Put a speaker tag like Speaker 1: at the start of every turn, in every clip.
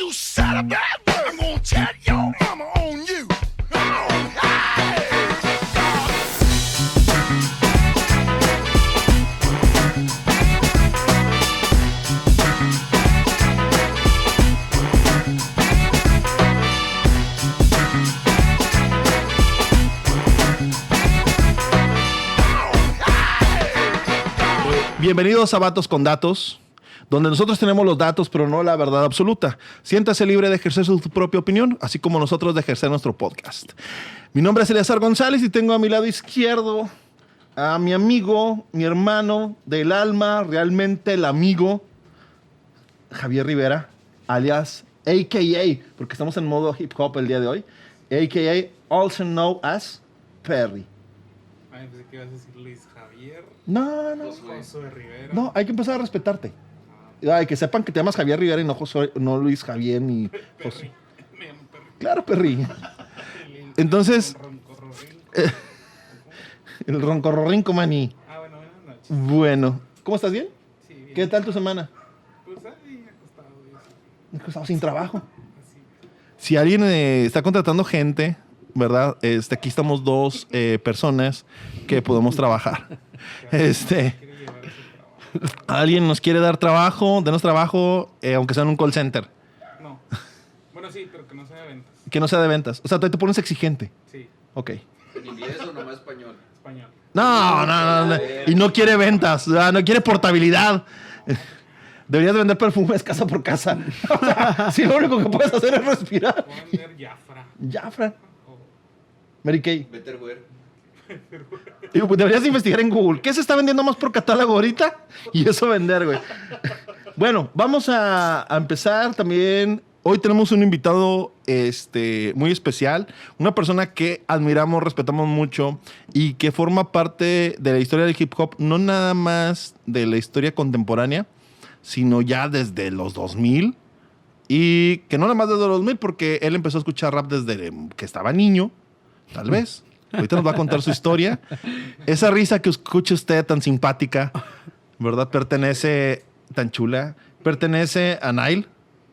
Speaker 1: You mama on you.
Speaker 2: Bienvenidos a Vatos con Datos, donde nosotros tenemos los datos, pero no la verdad absoluta. Siéntase libre de ejercer su propia opinión, así como nosotros de ejercer nuestro podcast. Mi nombre es Eleazar González y tengo a mi lado izquierdo a mi amigo, mi hermano del alma, realmente el amigo, Javier Rivera, alias AKA, porque estamos en modo hip hop el día de hoy, AKA, also known as Perry.
Speaker 3: Ay, pensé que ibas a decir Luis Javier.
Speaker 2: No, no.
Speaker 3: Josué Rivera.
Speaker 2: No, hay que empezar a respetarte. Ay, que sepan que te llamas Javier Rivera y no, Josué- no Luis Javier ni José.
Speaker 3: Me llamo Perry.
Speaker 2: Claro, Perry. Entonces,
Speaker 3: El roncorrorín.
Speaker 2: el roncorrorinco maní.
Speaker 3: Ah, bueno, buenas noches.
Speaker 2: Bueno, ¿cómo estás bien?
Speaker 3: Sí, bien.
Speaker 2: ¿Qué tal tu semana?
Speaker 3: Pues ahí acostado.
Speaker 2: Estamos sin trabajo. Si alguien eh, está contratando gente, ¿verdad? Este, aquí estamos dos eh, personas que podemos trabajar. Este,
Speaker 3: Quiere llevar ese trabajo.
Speaker 2: Alguien nos quiere dar trabajo, denos trabajo, eh, aunque sea en un call center,
Speaker 3: No. Bueno, sí, pero que no sea de ventas.
Speaker 2: que no sea de ventas. O sea, tú te pones exigente.
Speaker 3: Sí,
Speaker 2: Ok.
Speaker 4: ¿En inglés o nomás español?
Speaker 3: español.
Speaker 2: No, no, no, no. Y no quiere ventas, o sea, no quiere portabilidad. Deberías vender perfumes casa por casa. O sea, si lo único que puedes hacer es respirar.
Speaker 3: Puedo vender Jafra.
Speaker 2: Ya, Fran.
Speaker 3: O
Speaker 2: Mary Kay.
Speaker 4: Betterware.
Speaker 2: Digo, pues deberías investigar en Google. ¿Qué se está vendiendo más por catálogo ahorita? Y eso vender, güey. Bueno, vamos a, a empezar también. Hoy tenemos un invitado este, muy especial, una persona que admiramos, respetamos mucho y que forma parte de la historia del hip hop, no nada más de la historia contemporánea, sino ya desde los 2000 y que no nada más desde los 2000 porque él empezó a escuchar rap desde que estaba niño, tal vez. Ahorita nos va a contar su historia. Esa risa que escucha usted tan simpática, ¿verdad? Pertenece, tan chula, pertenece a Nile.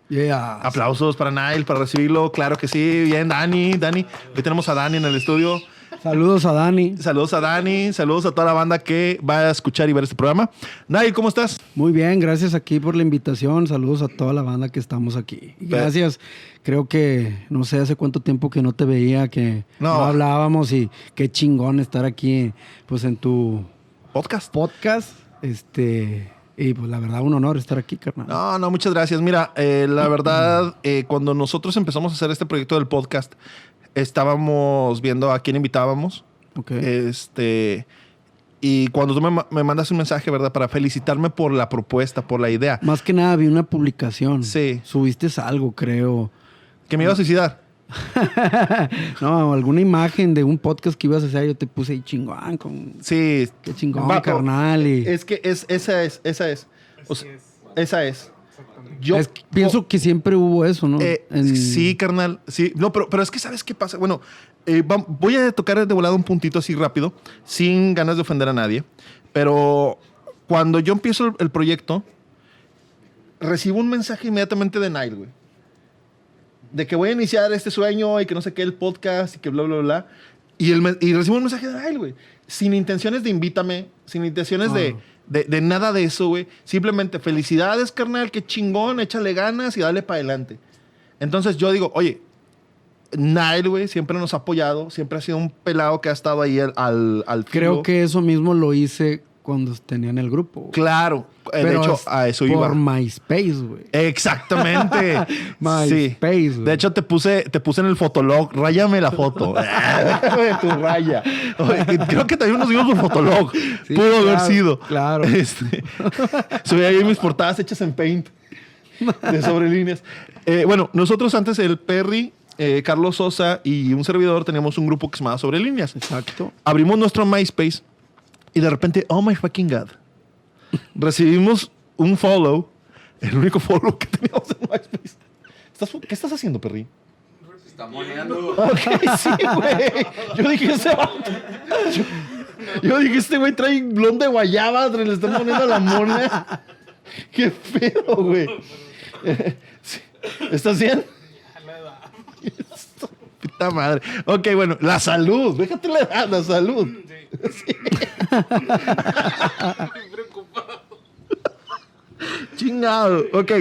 Speaker 5: Yeah.
Speaker 2: Aplausos para Nile, para recibirlo. Claro que sí. Bien, Dani, Dani. Hoy tenemos a Dani en el estudio.
Speaker 5: Saludos a Dani.
Speaker 2: Saludos a Dani, saludos a toda la banda que va a escuchar y ver este programa. Nile, ¿cómo estás?
Speaker 5: Muy bien, gracias aquí por la invitación. Saludos a toda la banda que estamos aquí. Gracias. Creo que no sé hace cuánto tiempo que no te veía, que
Speaker 2: No.
Speaker 5: no, hablábamos y qué chingón estar aquí, pues en tu
Speaker 2: Podcast.
Speaker 5: podcast. Este y pues la verdad un honor estar aquí, carnal.
Speaker 2: No, no, muchas gracias. Mira, eh, la verdad, eh, cuando nosotros empezamos a hacer este proyecto del podcast, estábamos viendo a quién invitábamos.
Speaker 5: Ok.
Speaker 2: Este. Y cuando tú me, me mandas un mensaje, ¿verdad? Para felicitarme por la propuesta, por la idea.
Speaker 5: Más que nada vi una publicación.
Speaker 2: Sí.
Speaker 5: Subiste algo, creo.
Speaker 2: Que me iba a suicidar.
Speaker 5: no, alguna imagen de un podcast que ibas a hacer, yo te puse ahí chingón con
Speaker 2: Sí.
Speaker 5: qué chingón, carnal. Y...
Speaker 2: Es que es, esa es, esa es. O
Speaker 3: Así
Speaker 2: sea,
Speaker 3: es.
Speaker 2: esa es. Yo
Speaker 5: Es pienso que siempre hubo eso, ¿no?
Speaker 2: Eh,
Speaker 5: En-
Speaker 2: Sí, carnal. Sí, no, pero, pero es que ¿sabes qué pasa? Bueno, eh, va- voy a tocar de volado un puntito así rápido, sin ganas de ofender a nadie. Pero cuando yo empiezo el, el proyecto, recibo un mensaje inmediatamente de Nile, güey. De que voy a iniciar este sueño y que no sé qué, el podcast y que bla, bla, bla. Y, el, y recibo un mensaje de Nile, güey. Sin intenciones de invítame, sin intenciones de,
Speaker 5: Ah.
Speaker 2: De, de nada de eso, güey. Simplemente felicidades, carnal, qué chingón, échale ganas y dale para adelante. Entonces yo digo, oye, Nile, güey, siempre nos ha apoyado, siempre ha sido un pelado que ha estado ahí al, al, al
Speaker 5: Creo que eso mismo lo hice cuando tenían el grupo. güey.
Speaker 2: Claro, eh, de
Speaker 5: Pero
Speaker 2: hecho,
Speaker 5: es
Speaker 2: a eso
Speaker 5: por
Speaker 2: iba.
Speaker 5: MySpace, güey.
Speaker 2: Exactamente. sí.
Speaker 5: MySpace, güey.
Speaker 2: De hecho, te puse, te puse en el fotolog. Ráyame la foto. de tu raya. Creo que también nos dimos por fotolog.
Speaker 5: Sí,
Speaker 2: Pudo haber sido.
Speaker 5: claro.
Speaker 2: Este, subí ahí mis portadas hechas en Paint. De sobre líneas. Eh, bueno, nosotros antes, el Perry, eh, Carlos Sosa y un servidor, teníamos un grupo que se llamaba Sobre Líneas.
Speaker 5: Exacto.
Speaker 2: Abrimos nuestro MySpace y de repente, oh my fucking God, recibimos un follow, el único follow que teníamos en MySpace. ¿Estás- ¿Qué estás haciendo, Perry?
Speaker 4: Se está moneando.
Speaker 2: Ok, sí, güey. Yo dije, ese vato- Yo, yo dije, este güey trae blond de guayaba, le están poniendo la mona. Qué feo, güey. ¿Estás bien? Puta madre. Ok, bueno, la salud. Déjate la edad, la salud.
Speaker 3: Sí. Estoy preocupado.
Speaker 2: Chingado. Ok.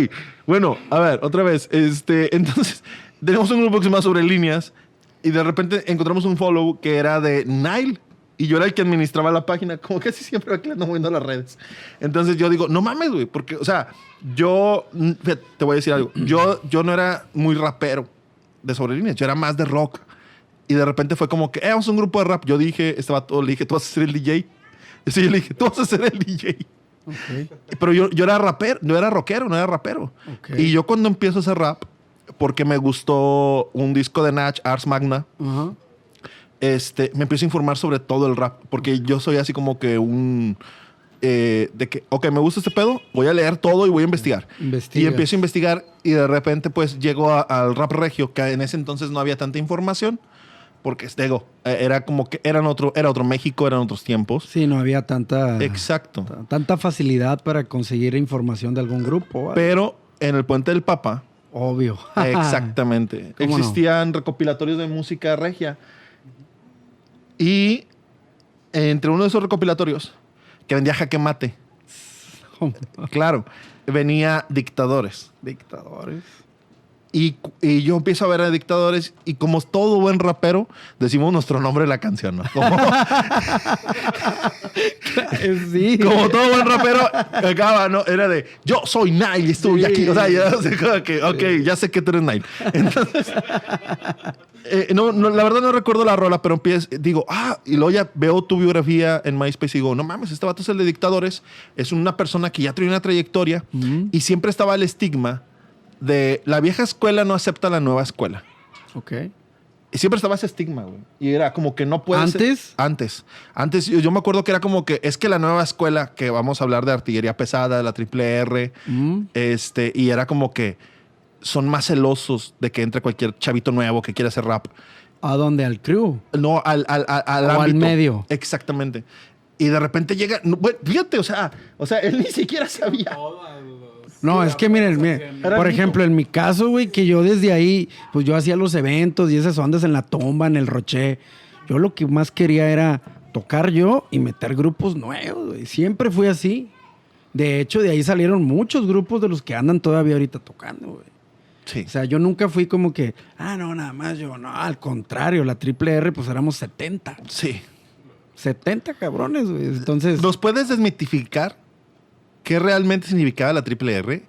Speaker 2: Bueno, a ver, otra vez. Este, entonces, tenemos un grupo que se llama Sobre Líneas y de repente encontramos un follow que era de Nile. Y yo era el que administraba la página, como casi siempre aquí le ando moviendo las redes. Entonces yo digo, no mames, güey, porque, o sea, yo, te voy a decir algo. Yo, yo no era muy rapero de sobre líneas, yo era más de rock. Y de repente fue como que, eh, vamos a un grupo de rap. Yo dije, estaba todo, le dije, tú vas a ser el DJ. Sí, yo le dije, tú vas a ser el DJ. Pero yo, yo era rapero, no era rockero, no era rapero.
Speaker 5: Ok.
Speaker 2: Y yo cuando empiezo a hacer rap, porque me gustó un disco de Natch, Ars Magna, este, me empiezo a informar sobre todo el rap. Porque yo soy así como que un... eh, de que, ok, me gusta este pedo, voy a leer todo y voy a investigar.
Speaker 5: Investigas.
Speaker 2: Y empiezo a investigar y de repente pues llego a- al rap regio, que en ese entonces no había tanta información. Porque, digo, eh, era como que eran otro, era otro México, eran otros tiempos.
Speaker 5: Sí, no había tanta,
Speaker 2: Exacto.
Speaker 5: tanta facilidad para conseguir información de algún grupo. ¿vale?
Speaker 2: Pero en el Puente del Papa,
Speaker 5: Obvio.
Speaker 2: Exactamente.
Speaker 5: ¿Cómo no?
Speaker 2: Existían recopilatorios de música regia. Y entre uno de esos recopilatorios, que vendía jaque mate, claro, venía dictadores.
Speaker 5: Dictadores.
Speaker 2: Y, y yo empiezo a ver a dictadores y como todo buen rapero, decimos nuestro nombre de la canción, ¿no? Como,
Speaker 5: sí.
Speaker 2: como todo buen rapero, acaba, ¿no? Era de, yo soy Nile y estoy
Speaker 5: Sí.
Speaker 2: aquí. O sea, ya sé que, ok, ya sé que tú eres Nile. Entonces, eh, no, no, la verdad no recuerdo la rola, pero empiezo, digo, ah, y luego ya veo tu biografía en MySpace y digo, no mames, este vato es el de dictadores, es una persona que ya trae una trayectoria
Speaker 5: Ujú.
Speaker 2: y siempre estaba el estigma de la vieja escuela no acepta la nueva escuela.
Speaker 5: Ok.
Speaker 2: Y siempre estaba ese estigma, güey. Y era como que no puede ser-
Speaker 5: ¿Antes?
Speaker 2: Antes. Antes, yo, yo me acuerdo que era como que es que la nueva escuela, que vamos a hablar de artillería pesada, de la triple R,
Speaker 5: Mm.
Speaker 2: este, y era como que son más celosos de que entre cualquier chavito nuevo que quiera hacer rap.
Speaker 5: ¿A dónde? ¿Al crew?
Speaker 2: No, al, al, al, al
Speaker 5: O al
Speaker 2: ámbito.
Speaker 5: medio.
Speaker 2: Exactamente. Y de repente llega, no, fíjate, o sea, o sea, él ni siquiera sabía.
Speaker 3: Los-
Speaker 5: No, es que miren, por ejemplo, en mi caso, güey, que yo desde ahí, pues yo hacía los eventos y esas ondas en la tomba, en el roché. Yo lo que más quería era tocar yo y meter grupos nuevos, güey. Siempre fui así. De hecho, de ahí salieron muchos grupos de los que andan todavía ahorita tocando, güey.
Speaker 2: Sí.
Speaker 5: O sea, yo nunca fui como que, ah, no, nada más yo, no, al contrario, la triple R, pues éramos 70.
Speaker 2: Sí.
Speaker 5: 70 cabrones, güey. Entonces,
Speaker 2: ¿Nos puedes desmitificar qué realmente significaba la triple R?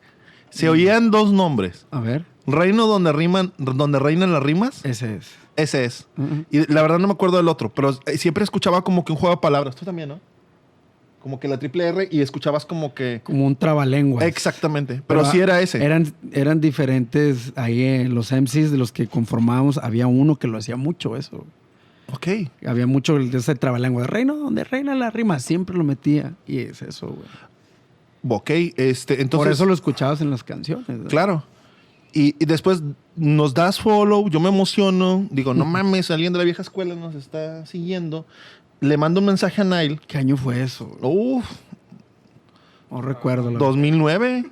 Speaker 2: Se oían dos nombres.
Speaker 5: a ver,
Speaker 2: Reino donde riman, donde reinan las rimas.
Speaker 5: ese es.
Speaker 2: Ese es. Y la verdad no me acuerdo del otro, pero eh, siempre escuchaba como que un juego de palabras. Tú también, ¿no? Como que la triple R y escuchabas como que.
Speaker 5: Como un trabalenguas.
Speaker 2: Exactamente. Pero, sí era ese.
Speaker 5: Eran, eran diferentes ahí en los MCs de los que conformábamos. Había uno que lo hacía mucho eso.
Speaker 2: Ok.
Speaker 5: Había mucho de ese trabalengua. De reino donde reina la rima. Siempre lo metía. Y es eso, güey.
Speaker 2: Ok. Este, entonces.
Speaker 5: Por eso lo escuchabas en las canciones.
Speaker 2: Claro. Y, y después nos das follow, yo me emociono, digo, no mames, alguien de la vieja escuela nos está siguiendo. Le mando un mensaje a Nile.
Speaker 5: ¿Qué año fue eso?
Speaker 2: Uf,
Speaker 5: No recuerdo. la-
Speaker 2: 2009,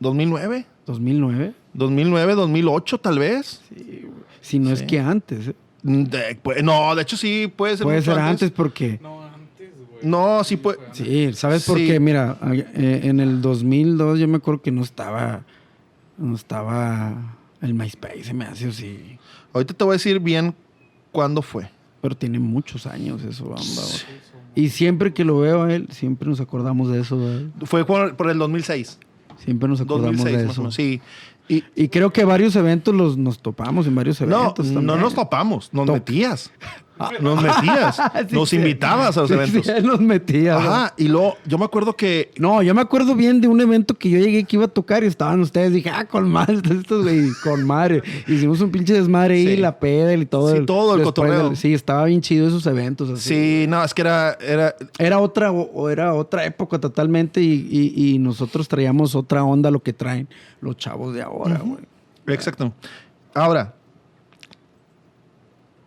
Speaker 2: 2009,
Speaker 5: 2009.
Speaker 2: 2009, 2008 tal vez.
Speaker 5: Si no es
Speaker 2: Sí.
Speaker 5: que antes. ¿eh?
Speaker 2: De- pues, no, de hecho sí, puede ser
Speaker 5: Puede ser antes porque...
Speaker 3: No, antes.
Speaker 2: No, sí puede-
Speaker 5: Sí, ¿sabes por
Speaker 2: Sí.
Speaker 5: qué? Mira, eh, en el 2002 yo me acuerdo que no estaba... No estaba el MySpace, se me hace así.
Speaker 2: Ahorita te voy a decir bien cuándo fue.
Speaker 5: Pero tiene muchos años eso, bamba, güey. Y siempre que lo veo a él, siempre nos acordamos de eso.
Speaker 2: Fue por, por el 2006.
Speaker 5: Siempre nos acordamos
Speaker 2: 2006
Speaker 5: de
Speaker 2: más o
Speaker 5: eso.
Speaker 2: menos, sí. Y,
Speaker 5: Y creo que varios eventos los nos topamos en varios
Speaker 2: no,
Speaker 5: eventos
Speaker 2: no
Speaker 5: también.
Speaker 2: nos topamos, nos
Speaker 5: Top.
Speaker 2: metías. Nos metías,
Speaker 5: Sí,
Speaker 2: nos
Speaker 5: sí.
Speaker 2: invitabas a los
Speaker 5: Sí,
Speaker 2: eventos.
Speaker 5: nos metía. güey.
Speaker 2: Ajá, y luego yo me acuerdo que
Speaker 5: No, yo me acuerdo bien de un evento que yo llegué que iba a tocar y estaban ustedes. Dije, ah, con madre, estos güey, con madre. Hicimos un pinche desmadre ahí, la peda y todo.
Speaker 2: Sí, todo el cotorreo.
Speaker 5: del- sí, estaba bien chido esos eventos. Así.
Speaker 2: sí, no, es que era, era
Speaker 5: Era otra, o o era otra época totalmente y, y- y nosotros traíamos otra onda lo que traen los chavos de ahora, güey.
Speaker 2: exacto. Ahora,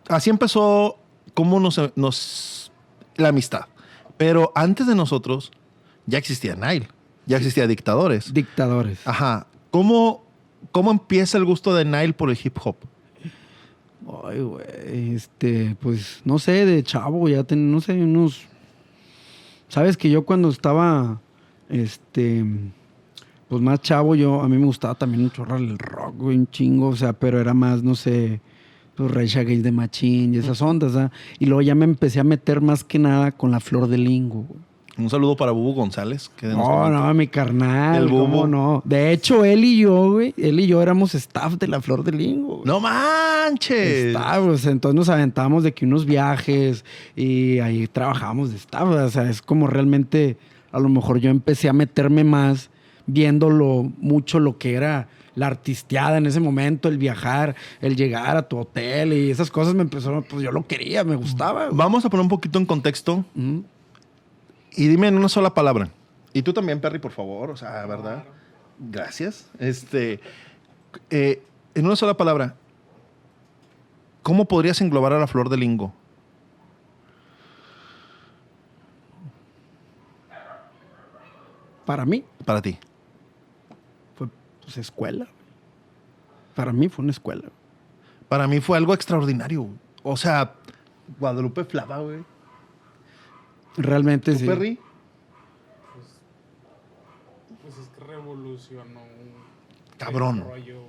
Speaker 2: así empezó cómo nos, nos la amistad. Pero antes de nosotros ya existía Nile, ya existía dictadores.
Speaker 5: Dictadores.
Speaker 2: Ajá. ¿Cómo ¿cómo empieza el gusto de Nile por el hip hop?
Speaker 5: Ay, güey, este, pues, no sé, de chavo, ya ten, no sé, unos... Sabes que yo cuando estaba, este, pues más chavo, yo, a mí me gustaba también un chorro el rock, güey, un chingo, o sea, pero era más, no sé, Rage Against the Machine y esas ondas, ¿ah? Y luego ya me empecé a meter más que nada con la flor de lingo, güey.
Speaker 2: Un saludo para Bubu González. Que
Speaker 5: No, no, mi carnal.
Speaker 2: El
Speaker 5: ¿cómo
Speaker 2: Bubu.
Speaker 5: no? De hecho, él y yo, güey, él y yo éramos staff de la Flor de Lingo. güey.
Speaker 2: ¡No manches!
Speaker 5: Staff, pues, entonces nos aventamos de que unos viajes y ahí trabajábamos de staff. O sea, es como realmente, a lo mejor yo empecé a meterme más viéndolo mucho lo que era la artisteada en ese momento, el viajar, el llegar a tu hotel y esas cosas me empezaron, pues yo lo quería, me gustaba. güey.
Speaker 2: Vamos a poner un poquito en contexto y dime en una sola palabra. Y tú también, Perry, por favor. O sea, ¿verdad? Gracias. Este, eh, en una sola palabra, ¿cómo podrías englobar a la flor de lingo?
Speaker 5: Para mí,
Speaker 2: Para ti.
Speaker 5: Pues, escuela. Para mí fue una escuela.
Speaker 2: Para mí fue algo extraordinario. O sea, Guadalupe Flava, güey.
Speaker 5: Realmente
Speaker 2: ¿Tú,
Speaker 5: sí.
Speaker 2: Perry?
Speaker 3: Pues es que revolucionó un
Speaker 2: Cabrón.
Speaker 3: rollo.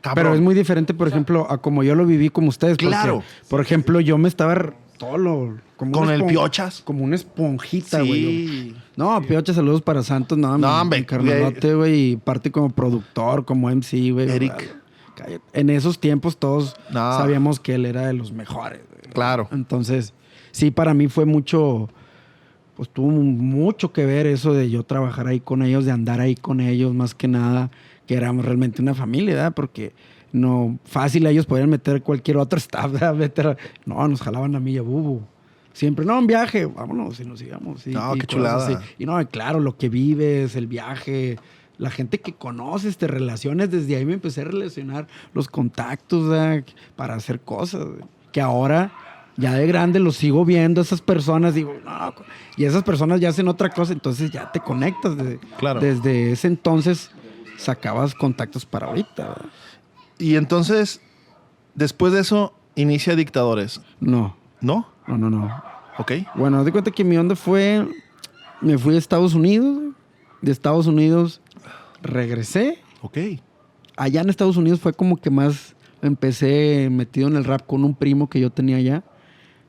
Speaker 2: Cabrón.
Speaker 5: Pero es muy diferente, por ejemplo, a como yo lo viví como ustedes. porque,
Speaker 2: Claro.
Speaker 5: por ejemplo, yo me estaba todo lo, como
Speaker 2: Con el Piochas.
Speaker 5: Como una esponjita, güey.
Speaker 2: Sí.
Speaker 5: No, Piochas, saludos para Santos. No,
Speaker 2: No,
Speaker 5: mi-
Speaker 2: hombre,
Speaker 5: mi carnalote, güey. Y parte como productor, como MC, güey.
Speaker 2: Eric.
Speaker 5: Cállate. En esos tiempos todos
Speaker 2: No.
Speaker 5: sabíamos que él era de los mejores. güey.
Speaker 2: Claro.
Speaker 5: Entonces, sí, para mí fue mucho, pues tuvo mucho que ver eso de yo trabajar ahí con ellos, de andar ahí con ellos, más que nada, que éramos realmente una familia, ¿verdad? Porque no, fácil ellos podían meter cualquier otro staff, ¿verdad? Meter- no, nos jalaban a mí y a Bubu. Siempre, no, un viaje, vámonos y nos sigamos. sí,
Speaker 2: No,
Speaker 5: y
Speaker 2: qué chulada.
Speaker 5: así. Y no, claro, lo que vives, el viaje, la gente que conoces, te relaciones, desde ahí me empecé a relacionar los contactos ¿verdad? para hacer cosas. Que ahora, ya de grande, los sigo viendo, esas personas, digo, no, y esas personas ya hacen otra cosa, entonces ya te conectas. Desde,
Speaker 2: Claro.
Speaker 5: desde ese entonces sacabas contactos para ahorita. ¿verdad?
Speaker 2: Y entonces, después de eso, inicia Dictadores.
Speaker 5: No,
Speaker 2: ¿No?
Speaker 5: no, no, no.
Speaker 2: Ok.
Speaker 5: Bueno, de cuenta que mi onda fue. Me fui a Estados Unidos. De Estados Unidos regresé.
Speaker 2: Ok.
Speaker 5: Allá en Estados Unidos fue como que más empecé metido en el rap con un primo que yo tenía allá.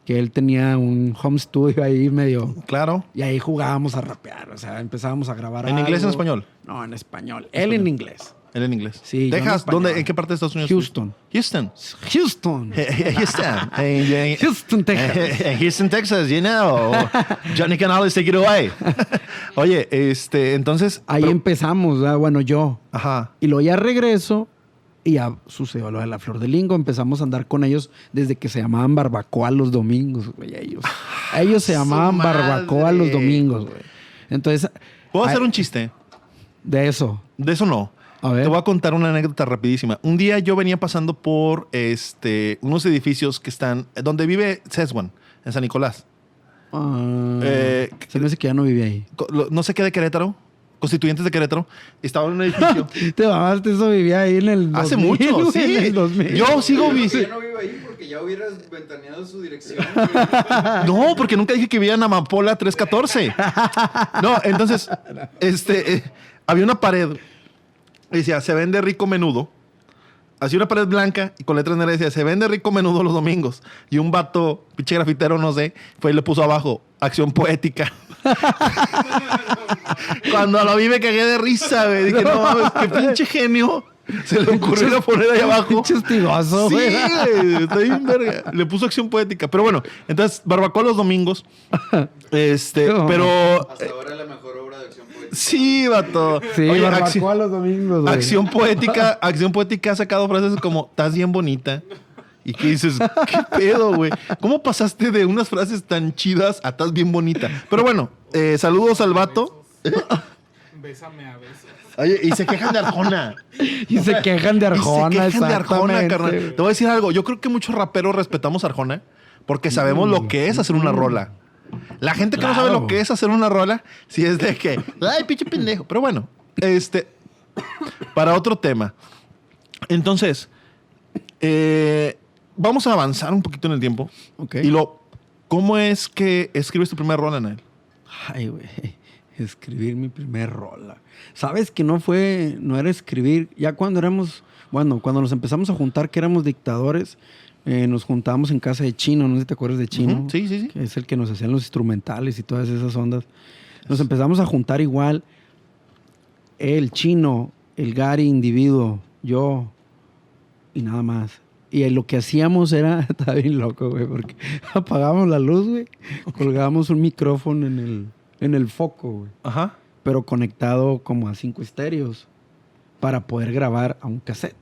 Speaker 5: Que él tenía un home studio ahí medio.
Speaker 2: Claro.
Speaker 5: Y ahí jugábamos a rapear. O sea, empezábamos a grabar.
Speaker 2: ¿En inglés o en español?
Speaker 5: No, en español. Él en inglés.
Speaker 2: Él en inglés.
Speaker 5: Sí, en
Speaker 2: ¿Texas? ¿Dónde? ¿En qué parte de Estados Unidos?
Speaker 5: Houston.
Speaker 2: Houston.
Speaker 5: Houston.
Speaker 2: Houston.
Speaker 5: Houston, Texas.
Speaker 2: Houston, Texas, you know. Johnny Canales, take it away. Oye, este, entonces.
Speaker 5: Ahí
Speaker 2: pero-
Speaker 5: empezamos. ¿verdad? Bueno, yo.
Speaker 2: Ajá.
Speaker 5: Y luego ya regreso y ya sucedió lo de la Flor de Lingo. Empezamos a andar con ellos desde que se llamaban Barbacoa los domingos, güey. Ellos, ellos se llamaban Barbacoa los domingos, güey. Entonces,
Speaker 2: ¿Puedo hacer un chiste?
Speaker 5: de eso.
Speaker 2: De eso no.
Speaker 5: A ver.
Speaker 2: Te voy a contar una anécdota rapidísima. Un día yo venía pasando por este, unos edificios que están. donde vive Seswan, en San Nicolás. Eh,
Speaker 5: se me hace que ya no vivía ahí.
Speaker 2: No sé qué de Querétaro. Constituyentes de Querétaro. Estaba en un edificio.
Speaker 5: Te mamaste, eso vivía ahí en el
Speaker 2: Hace
Speaker 5: 2000,
Speaker 2: mucho,
Speaker 5: güey,
Speaker 2: sí.
Speaker 5: en el 2000.
Speaker 2: Yo sigo vi-
Speaker 4: ya no vivo ahí porque ya hubieras ventaneado su dirección.
Speaker 2: No, porque nunca dije que vivía en Amapola 314. No, entonces, este, eh, había una pared. Y Decía, se vende rico menudo. Así una pared blanca y con letras negras decía, se vende rico menudo los domingos. Y un vato, pinche grafitero, no sé, fue y le puso abajo, acción poética. Cuando lo vi me cagué de risa, güey. Dije, no mames, qué pinche genio. Se le ocurrió ir a poner ahí abajo.
Speaker 5: Pinche hostigoso,
Speaker 2: Sí,
Speaker 5: güey.
Speaker 2: güey, está bien verga. Le puso acción poética. Pero bueno, entonces, barbacoa los domingos. Este,
Speaker 5: No.
Speaker 2: pero.
Speaker 4: Hasta ahora la mejor obra de acción poética.
Speaker 2: Sí, vato.
Speaker 5: Sí,
Speaker 2: Oye,
Speaker 5: Barbacoa
Speaker 2: acción,
Speaker 5: los domingos, güey.
Speaker 2: acción poética, acción poética ha sacado frases como, estás bien bonita. Y que dices, ¿qué pedo, güey? ¿Cómo pasaste de unas frases tan chidas a estás bien bonita? Pero bueno, eh, saludos al vato.
Speaker 3: Bésame a besos.
Speaker 2: Oye, y se quejan de Arjona.
Speaker 5: Y se quejan de Arjona,
Speaker 2: Y se quejan de Arjona, carnal. Te voy a decir algo. Yo creo que muchos raperos respetamos a Arjona porque sabemos lo que es hacer una rola. La gente que no sabe lo que es hacer una rola, si es de que, ay, pinche pendejo. Pero bueno, este, para otro tema. Entonces, eh, vamos a avanzar un poquito en el tiempo.
Speaker 5: Ok.
Speaker 2: Y lo, ¿cómo es que escribes tu primer rol en él?
Speaker 5: Ay, güey. Escribir mi primer rola. Sabes que no fue, no era escribir. Ya cuando éramos, bueno, cuando nos empezamos a juntar, que éramos dictadores, eh, nos juntábamos en casa de Chino. No sé si te acuerdas de Chino.
Speaker 2: Sí, sí, sí.
Speaker 5: que es el que nos hacían los instrumentales y todas esas ondas. Nos empezamos a juntar igual. El chino, el Gary individuo, yo y nada más. Y lo que hacíamos era, estaba bien loco, güey, porque apagábamos la luz, güey, colgábamos un micrófono en el, en el foco, güey,
Speaker 2: Ajá.
Speaker 5: pero conectado como a cinco estéreos para poder grabar a un cassette.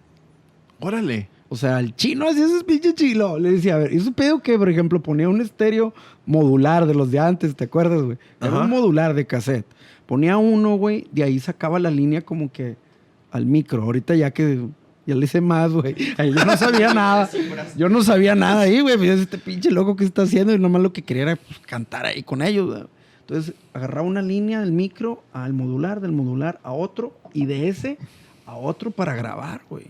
Speaker 2: Órale.
Speaker 5: O sea, el chino hacía esos pinches chilo. Le decía, a ver, ¿y eso pedo que, por ejemplo, ponía un estéreo modular de los de antes, ¿te acuerdas, güey? Era
Speaker 2: Ajá.
Speaker 5: un modular de cassette. Ponía uno, güey, de ahí sacaba la línea como que al micro. Ahorita ya que ya le hice más, güey. Yo no sabía nada. Yo no sabía nada ahí, güey. Este pinche loco que está haciendo y nomás lo que quería era pues, cantar ahí con ellos, güey. Entonces, agarraba una línea del micro al modular, del modular a otro y de ese a otro para grabar, güey.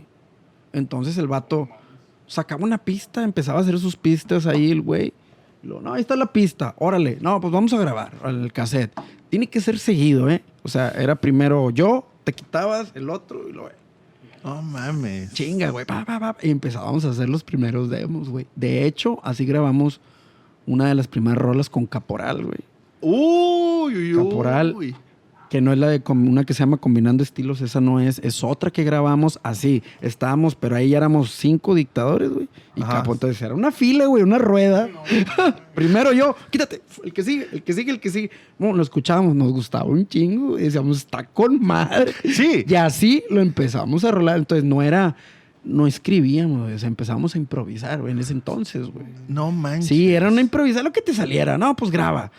Speaker 5: Entonces el vato sacaba una pista, empezaba a hacer sus pistas ahí el güey. No, ahí está la pista, órale. No, pues vamos a grabar el cassette. Tiene que ser seguido, ¿eh? O sea, era primero yo, te quitabas el otro y lo...
Speaker 2: No mames.
Speaker 5: Chinga, güey. y empezábamos a hacer los primeros demos, güey. De hecho, así grabamos una de las primeras rolas con Caporal, güey.
Speaker 2: Uy, uy, uy.
Speaker 5: Caporal. Que no es la de una que se llama Combinando Estilos, esa no es. Es otra que grabamos así. Estábamos, pero ahí ya éramos cinco dictadores, güey. Y
Speaker 2: Ajá.
Speaker 5: Capo, entonces era una fila, güey, una rueda. Primero yo, quítate, el que sigue, el que sigue, el que sigue. Bueno, lo escuchábamos, nos gustaba un chingo. Y decíamos, está con madre.
Speaker 2: Sí.
Speaker 5: Y así lo empezamos a rolar. Entonces no era, no escribíamos, o sea, empezamos a improvisar, güey, en ese entonces, güey.
Speaker 2: No manches.
Speaker 5: Sí, era una improvisar lo que te saliera. No, pues graba.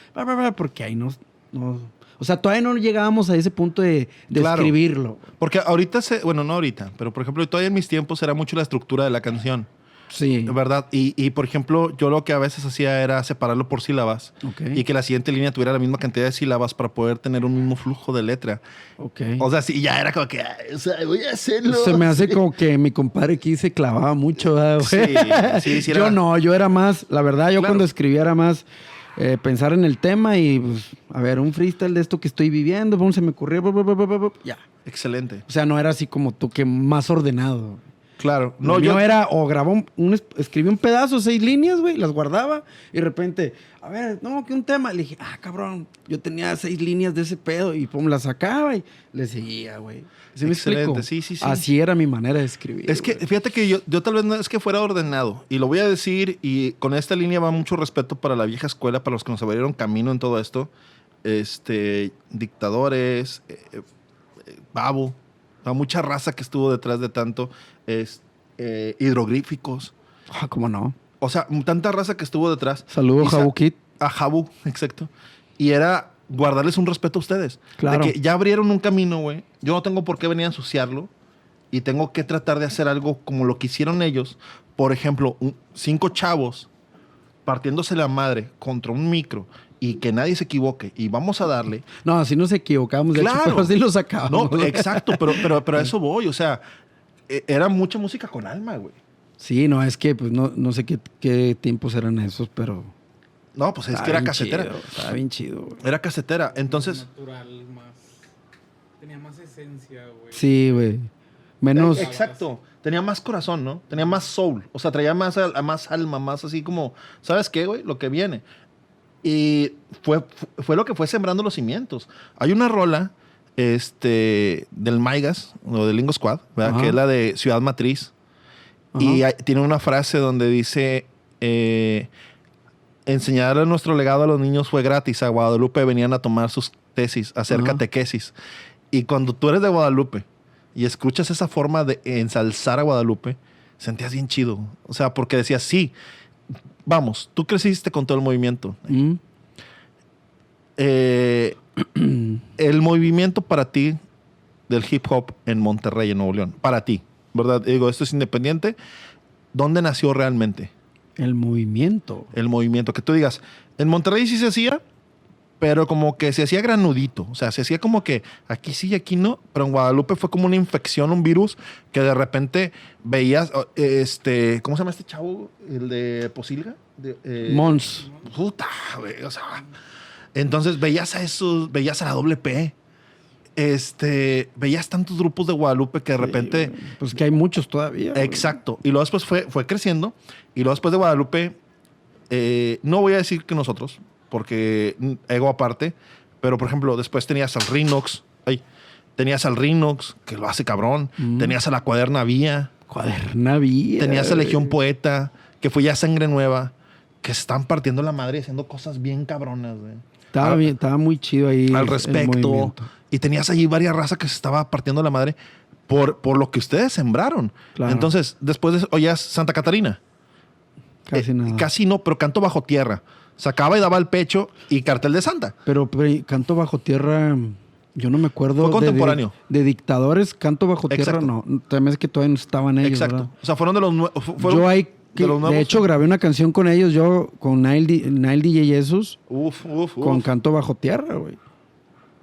Speaker 5: Porque ahí no, no- O sea, todavía no llegábamos a ese punto de, de
Speaker 2: Claro.
Speaker 5: escribirlo.
Speaker 2: Porque ahorita se, bueno, no ahorita, pero por ejemplo, todavía en mis tiempos era mucho la estructura de la canción,
Speaker 5: Sí.
Speaker 2: ¿verdad? Y, y, por ejemplo, yo lo que a veces hacía era separarlo por sílabas y que la siguiente línea tuviera la misma cantidad de sílabas para poder tener un mismo flujo de letra.
Speaker 5: Ok.
Speaker 2: O sea, sí, ya era como que, "Ay, o sea, voy a hacerlo.
Speaker 5: Se me hace como que mi compadre aquí se clavaba mucho.
Speaker 2: Sí, sí, sí era-
Speaker 5: Yo no, yo era más, la verdad, yo
Speaker 2: Claro.
Speaker 5: cuando escribía era más eh, pensar en el tema y, pues, a ver, un freestyle de esto que estoy viviendo, ¿cómo se me ocurrió? Ya.
Speaker 2: Excelente.
Speaker 5: O sea, no era así como tú, que más ordenado.
Speaker 2: Claro.
Speaker 5: No, yo era o grababa un, un es- escribí un pedazo, seis líneas, güey, las guardaba y de repente, a ver, no, que un tema. Le dije, ah, cabrón, yo tenía seis líneas de ese pedo y pum, las sacaba y le seguía, güey. ¿Sí me
Speaker 2: Excelente,
Speaker 5: explico?
Speaker 2: sí, sí, sí.
Speaker 5: Así era mi manera de escribir.
Speaker 2: Es que
Speaker 5: güey.
Speaker 2: fíjate que yo, yo tal vez no es que fuera ordenado, y lo voy a decir, y con esta línea va mucho respeto para la vieja escuela, para los que nos abrieron camino en todo esto, este, dictadores, eh, eh, eh, Babo, a mucha raza que estuvo detrás de tanto, es, eh, hidrogríficos,
Speaker 5: Ah, ¿cómo no?
Speaker 2: o sea, tanta raza que estuvo detrás.
Speaker 5: Saludos,
Speaker 2: Y sa-
Speaker 5: Jabuquit.
Speaker 2: A Jabu, exacto. Y era guardarles un respeto a ustedes.
Speaker 5: Claro.
Speaker 2: De que ya abrieron un camino, güey. Yo no tengo por qué venir a ensuciarlo. Y tengo que tratar de hacer algo como lo que hicieron ellos. Por ejemplo, un- cinco chavos partiéndose la madre contra un micro y que nadie se equivoque. Y vamos a darle.
Speaker 5: No, así nos equivocamos, de hecho,
Speaker 2: Claro.
Speaker 5: pero así lo sacábamos.
Speaker 2: No, exacto, pero, pero, pero a eso voy. O sea, era mucha música con alma, güey.
Speaker 5: Sí, no, es que pues no, no sé qué, qué tiempos eran esos, pero...
Speaker 2: No, pues es que era casetera.
Speaker 5: chido, Estaba bien chido, güey.
Speaker 2: Era casetera. Entonces,
Speaker 3: natural, más. Tenía más esencia, güey.
Speaker 5: Sí, güey. Menos...
Speaker 2: Eh, Exacto. Tenía más corazón, ¿no? Tenía más soul. O sea, traía más, al- más alma, más así como, ¿sabes qué, güey? Lo que viene. Y fue, fu- fue lo que fue sembrando los cimientos. Hay una rola este, del Maigas, o del Lingo Squad, ¿verdad? Que es la de Ciudad Matriz. Y hay- tiene una frase donde dice, eh, enseñarle nuestro legado a los niños fue gratis. A Guadalupe venían a tomar sus tesis, hacer
Speaker 5: Ajá.
Speaker 2: catequesis. Y cuando tú eres de Guadalupe y escuchas esa forma de ensalzar a Guadalupe, sentías bien chido. O sea, porque decías, sí, vamos, tú creciste con todo el movimiento.
Speaker 5: Mm.
Speaker 2: Eh, el movimiento para ti del hip hop en Monterrey, en Nuevo León, para ti, ¿verdad? Digo, esto es independiente. ¿Dónde nació realmente
Speaker 5: El movimiento.
Speaker 2: el movimiento? Que tú digas, en Monterrey sí se hacía, pero como que se hacía granudito. O sea, se hacía como que aquí sí y aquí no. Pero en Guadalupe fue como una infección, un virus, que de repente veías, este, ¿cómo se llama este chavo? El de Posilga. De, eh,
Speaker 5: Mons.
Speaker 2: Puta, güey, o sea. Entonces veías a esos, veías a la doble P. Este, veías tantos grupos de Guadalupe que de repente.
Speaker 5: Pues que hay muchos todavía.
Speaker 2: Exacto. Y luego después fue, fue creciendo. Y luego después de Guadalupe, eh, no voy a decir que nosotros, porque mm, ego aparte, pero por ejemplo, después tenías al Rinox. Ay, tenías al Rinox, que lo hace cabrón.
Speaker 5: Mm.
Speaker 2: Tenías a la Cuaderna Vía.
Speaker 5: Cuaderna Vía,
Speaker 2: Tenías a. Legión Poeta, que fue ya sangre nueva, que se están partiendo la madre y haciendo cosas bien cabronas, güey.
Speaker 5: Estaba, bien, estaba muy chido ahí.
Speaker 2: al respecto. Y tenías allí varias razas que se estaba partiendo la madre por, por lo que ustedes sembraron.
Speaker 5: Claro.
Speaker 2: Entonces, después de eso, oías Santa Catarina.
Speaker 5: Casi
Speaker 2: Eh,
Speaker 5: nada.
Speaker 2: Casi no, pero canto bajo tierra. Sacaba y daba el pecho y cartel de Santa.
Speaker 5: Pero, pero Canto Bajo Tierra, yo no me acuerdo.
Speaker 2: Fue contemporáneo.
Speaker 5: De, de dictadores, Canto Bajo Tierra,
Speaker 2: Exacto.
Speaker 5: no. También es que todavía no estaban ellos.
Speaker 2: Exacto.
Speaker 5: ¿verdad?
Speaker 2: O sea, fueron de los nuevos.
Speaker 5: Yo hay que- de, hecho, grabé una canción con ellos, yo con Nile, DJ Jesus,
Speaker 2: Uf, uf, uf.
Speaker 5: con Canto Bajo Tierra, güey.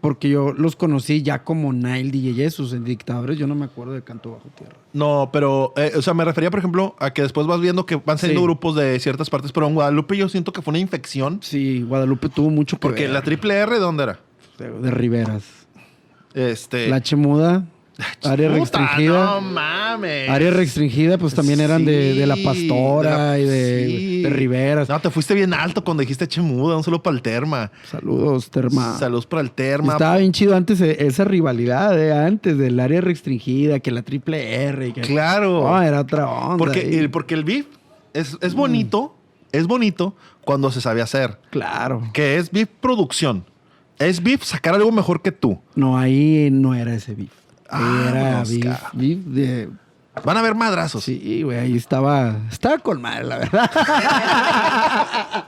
Speaker 5: Porque yo los conocí ya como Nile DJ Jesus en Dictadores, yo no me acuerdo de Canto Bajo Tierra.
Speaker 2: No, pero, eh, o sea, me refería, por ejemplo, a que después vas viendo que van saliendo
Speaker 5: Sí.
Speaker 2: grupos de ciertas partes, pero en Guadalupe yo siento que fue una infección.
Speaker 5: Sí, Guadalupe tuvo mucho que
Speaker 2: Porque
Speaker 5: ver.
Speaker 2: la triple R, ¿de dónde era?
Speaker 5: de, de Riveras.
Speaker 2: Este.
Speaker 5: La Chemuda, área
Speaker 2: Puta,
Speaker 5: restringida.
Speaker 2: No mames.
Speaker 5: Área restringida, pues también eran de, de la Pastora
Speaker 2: de la-
Speaker 5: y de,
Speaker 2: sí.
Speaker 5: de Riveras.
Speaker 2: No, te fuiste bien alto cuando dijiste Chemuda, un solo para el Terma.
Speaker 5: Saludos, Terma.
Speaker 2: Saludos para el Terma.
Speaker 5: Estaba bien chido antes eh, esa rivalidad, de antes del área restringida, que la triple R. que-
Speaker 2: Claro.
Speaker 5: No, era otra onda.
Speaker 2: porque,
Speaker 5: ahí.
Speaker 2: el, porque el beef es, es bonito, es bonito cuando se sabe hacer.
Speaker 5: Claro.
Speaker 2: Que es beef producción. Es beef sacar algo mejor que tú.
Speaker 5: No, ahí no era ese beef.
Speaker 2: Ah,
Speaker 5: era beef, de...
Speaker 2: Van a haber madrazos.
Speaker 5: Sí, güey, ahí estaba... Estaba con madre, la verdad.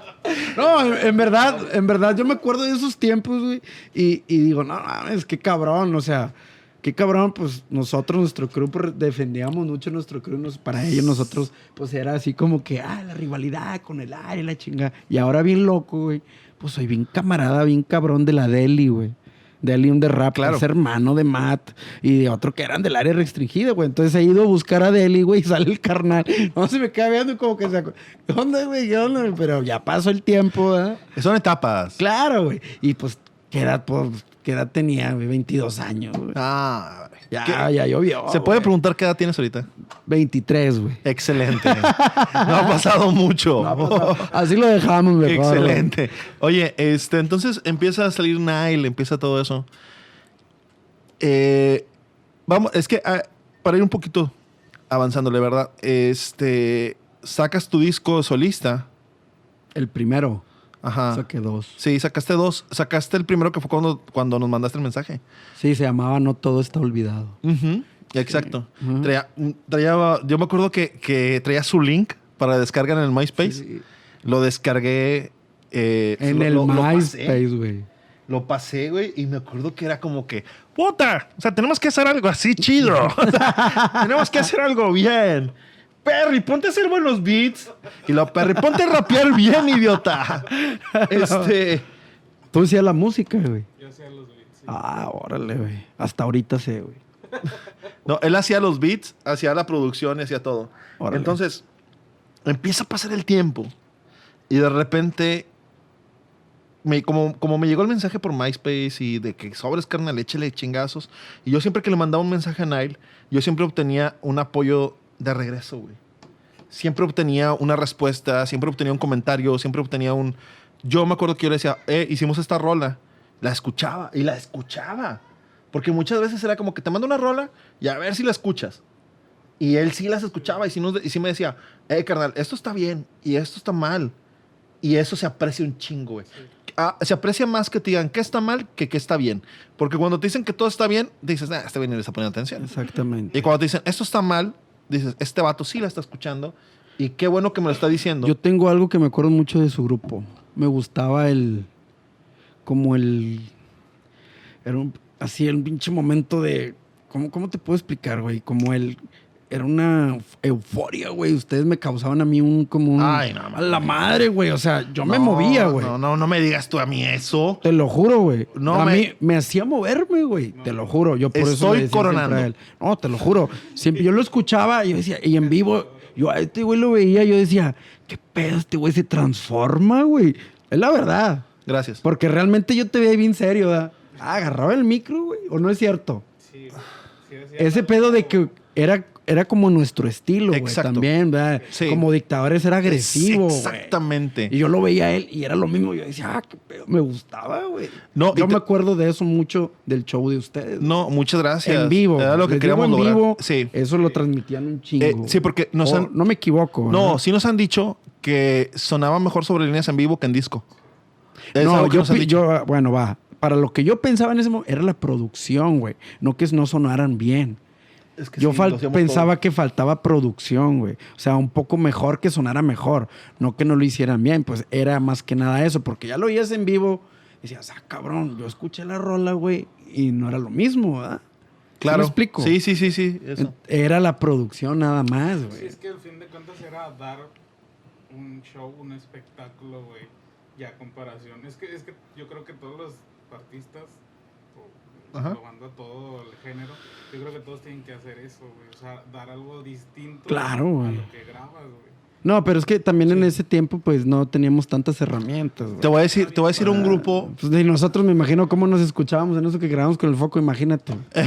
Speaker 5: no, en, en verdad, en verdad, yo me acuerdo de esos tiempos, güey. Y, y digo, no, mames, qué cabrón, o sea... Qué cabrón, pues nosotros, nuestro crew, pues, defendíamos mucho nuestro crew. nos- para ellos, nosotros, pues era así como que, ah, la rivalidad con el área, la chinga. Y ahora bien loco, güey. Pues soy bien camarada, bien cabrón de la Deli, güey. Deli, un de rap,
Speaker 2: Claro.
Speaker 5: es hermano de Matt y de otro que eran del área restringida, güey. Entonces he ido a buscar a Deli, güey, y sale el carnal. No se me queda viendo como que se. acu- ¿Qué onda, güey? ¿Qué onda? Pero ya pasó el tiempo, ¿verdad?
Speaker 2: Son etapas.
Speaker 5: Claro, güey. Y pues, ¿qué edad, pues, ¿qué edad tenía, güey? 22 años, güey.
Speaker 2: Ah,
Speaker 5: Ya,
Speaker 2: ¿qué?
Speaker 5: ya llovió.
Speaker 2: ¿Se puede preguntar qué edad tienes ahorita?
Speaker 5: 23, güey.
Speaker 2: Excelente. no ha pasado mucho.
Speaker 5: No ha pasado. Así lo dejamos, güey.
Speaker 2: Excelente. Oye, este, entonces empieza a salir Nile, empieza todo eso. Eh, vamos, es que ah, para ir un poquito avanzándole, ¿verdad? Este, sacas tu disco solista.
Speaker 5: El primero.
Speaker 2: Ajá.
Speaker 5: Saqué dos.
Speaker 2: Sí, sacaste dos. Sacaste el primero que fue cuando, cuando nos mandaste el mensaje.
Speaker 5: Sí, se llamaba No Todo Está Olvidado.
Speaker 2: Ujú, Exacto. Traía- traía- yo me acuerdo que, que traía su link para descargar en el MySpace.
Speaker 5: Sí.
Speaker 2: Lo descargué. eh,
Speaker 5: En
Speaker 2: lo-
Speaker 5: el
Speaker 2: lo-.
Speaker 5: MySpace, güey.
Speaker 2: Lo pasé, güey, y me acuerdo que era como que, puta, o sea, tenemos que hacer algo así chido. O sea, tenemos que hacer algo bien. Perry, ponte a hacer buenos beats. Y lo, Perry, ponte a rapear bien, idiota. Este,
Speaker 5: Tú hacías la música, güey.
Speaker 3: Yo hacía los beats. sí.
Speaker 5: Ah, órale, güey. Hasta ahorita sé, güey.
Speaker 2: no, él hacía los beats, hacía la producción y hacía todo.
Speaker 5: Órale.
Speaker 2: Entonces, empieza a pasar el tiempo. Y de repente, me, como, como me llegó el mensaje por MySpace y de que sobres carnal, échale chingazos. Y yo siempre que le mandaba un mensaje a Nile, yo siempre obtenía un apoyo de regreso, güey. Siempre obtenía una respuesta, siempre obtenía un comentario, siempre obtenía un... Yo me acuerdo que yo le decía, eh, hicimos esta rola. La escuchaba y la escuchaba. Porque muchas veces era como que te mando una rola y a ver si la escuchas. Y él sí las escuchaba y sí, nos- y sí me decía, eh, carnal, esto está bien y esto está mal. Y eso se aprecia un chingo, güey. Ah, se aprecia más que te digan qué está mal que qué está bien. Porque cuando te dicen que todo está bien, dices, ah, este güey ni le está poniendo atención.
Speaker 5: Exactamente.
Speaker 2: Y cuando te dicen, esto está mal, dices, este vato sí la está escuchando. Y qué bueno que me lo está diciendo.
Speaker 5: Yo tengo algo que me acuerdo mucho de su grupo. Me gustaba el. Como el. Era un, así, el pinche momento de. ¿Cómo, cómo te puedo explicar, güey? Como el. Era una euforia, güey. Ustedes me causaban a mí un como un
Speaker 2: Ay, no,
Speaker 5: a la madre, güey. O sea, yo me
Speaker 2: No,
Speaker 5: movía, güey.
Speaker 2: No, no, no me digas tú a mí eso.
Speaker 5: Te lo juro, güey.
Speaker 2: No
Speaker 5: a
Speaker 2: me-
Speaker 5: mí me hacía moverme, güey. Te lo juro. Yo por eso
Speaker 2: Estoy
Speaker 5: le decía siempre
Speaker 2: coronando.
Speaker 5: a él. No, te lo juro. Siempre yo lo escuchaba y yo decía, y en vivo, yo a este güey lo veía, yo decía, ¿qué pedo? Este güey se transforma, güey. Es la verdad.
Speaker 2: Gracias.
Speaker 5: Porque realmente yo te veía bien serio, ¿verdad? Ah, agarraba el micro, güey. ¿O no es cierto?
Speaker 3: Sí, sí, hacía
Speaker 5: Ese
Speaker 3: algo-
Speaker 5: pedo de que era, era como nuestro estilo, güey. También, ¿verdad?
Speaker 2: Sí.
Speaker 5: Como dictadores era agresivo.
Speaker 2: Exactamente.
Speaker 5: Y yo lo veía a él y era lo mismo. Yo decía, ah, qué pedo. Me gustaba, güey.
Speaker 2: No,
Speaker 5: yo
Speaker 2: te-
Speaker 5: me acuerdo de eso mucho del show de ustedes.
Speaker 2: No, muchas gracias.
Speaker 5: en vivo.
Speaker 2: Era lo que queríamos
Speaker 5: en
Speaker 2: lograr.
Speaker 5: vivo.
Speaker 2: Sí.
Speaker 5: Eso lo transmitían un chingo.
Speaker 2: Eh, sí, porque nos
Speaker 5: O
Speaker 2: han-
Speaker 5: No me equivoco.
Speaker 2: No,
Speaker 5: ¿verdad?
Speaker 2: sí nos han dicho que sonaba mejor sobre líneas en vivo que en disco. Es
Speaker 5: No, yo, yo, bueno, va. Para lo que yo pensaba en ese momento era la producción, güey. No que no sonaran bien.
Speaker 2: Es que
Speaker 5: Yo
Speaker 2: sí,
Speaker 5: pensaba
Speaker 2: todo.
Speaker 5: que faltaba producción, güey. O sea, un poco mejor que sonara mejor. No que no lo hicieran bien. Pues era más que nada eso. Porque ya lo oías en vivo. Y decías, ah, cabrón, yo escuché la rola, güey. Y no era lo mismo, ¿verdad? ¿Sí
Speaker 2: Claro.
Speaker 5: me explico?
Speaker 2: Sí, sí, sí, sí. eso.
Speaker 5: Era la producción nada más,
Speaker 3: Sí,
Speaker 5: güey.
Speaker 3: es que al fin de cuentas era dar un show, un espectáculo, güey. Ya comparación. Es que, es que yo creo que todos los artistas. Englobando a todo el género, yo creo que todos tienen que hacer eso, güey. O sea, dar algo distinto
Speaker 5: Claro,
Speaker 3: a
Speaker 5: güey.
Speaker 3: lo que grabas, güey.
Speaker 5: No, pero es que también en ese tiempo, pues no teníamos tantas herramientas, güey.
Speaker 2: Te voy a decir, te voy a decir un grupo,
Speaker 5: Pues de nosotros me imagino cómo nos escuchábamos en eso que grabamos con el foco, imagínate.
Speaker 2: te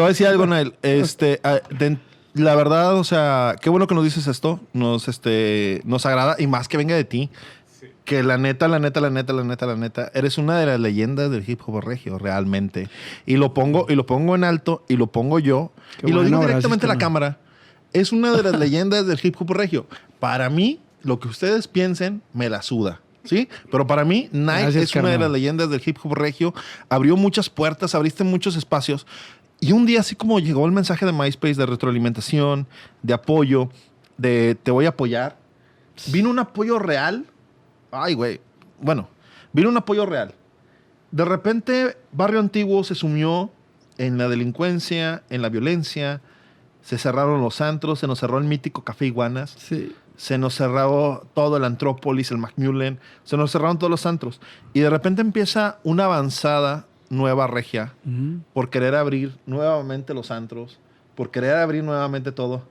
Speaker 2: voy a decir algo, Nael. Este, ah, de- la verdad, o sea, qué bueno que nos dices esto. Nos, este, nos agrada y más que venga de ti. Que la neta, la neta, la neta, la neta, la neta, eres una de las leyendas del hip hop regio, realmente. Y lo pongo, y lo pongo en alto, y lo pongo yo,
Speaker 5: Qué
Speaker 2: y lo digo directamente a la cámara. Es una de las leyendas del hip hop regio. Para mí, lo que ustedes piensen, me la suda. ¿Sí? Pero para mí, Nike
Speaker 5: Gracias,
Speaker 2: es una de las leyendas del hip hop regio. Abrió muchas puertas, abriste muchos espacios. Y un día, así como llegó el mensaje de MySpace de retroalimentación, de apoyo, de te voy a apoyar, vino un apoyo real. Ay, güey. Bueno, vino un apoyo real. De repente, Barrio Antiguo se sumió en la delincuencia, en la violencia. Se cerraron los antros, se nos cerró el mítico Café Iguanas,
Speaker 5: Sí.
Speaker 2: se nos cerró todo el Antrópolis, el Macmillan, se nos cerraron todos los antros. Y de repente empieza una avanzada nueva regia por querer abrir nuevamente los antros, por querer abrir nuevamente todo.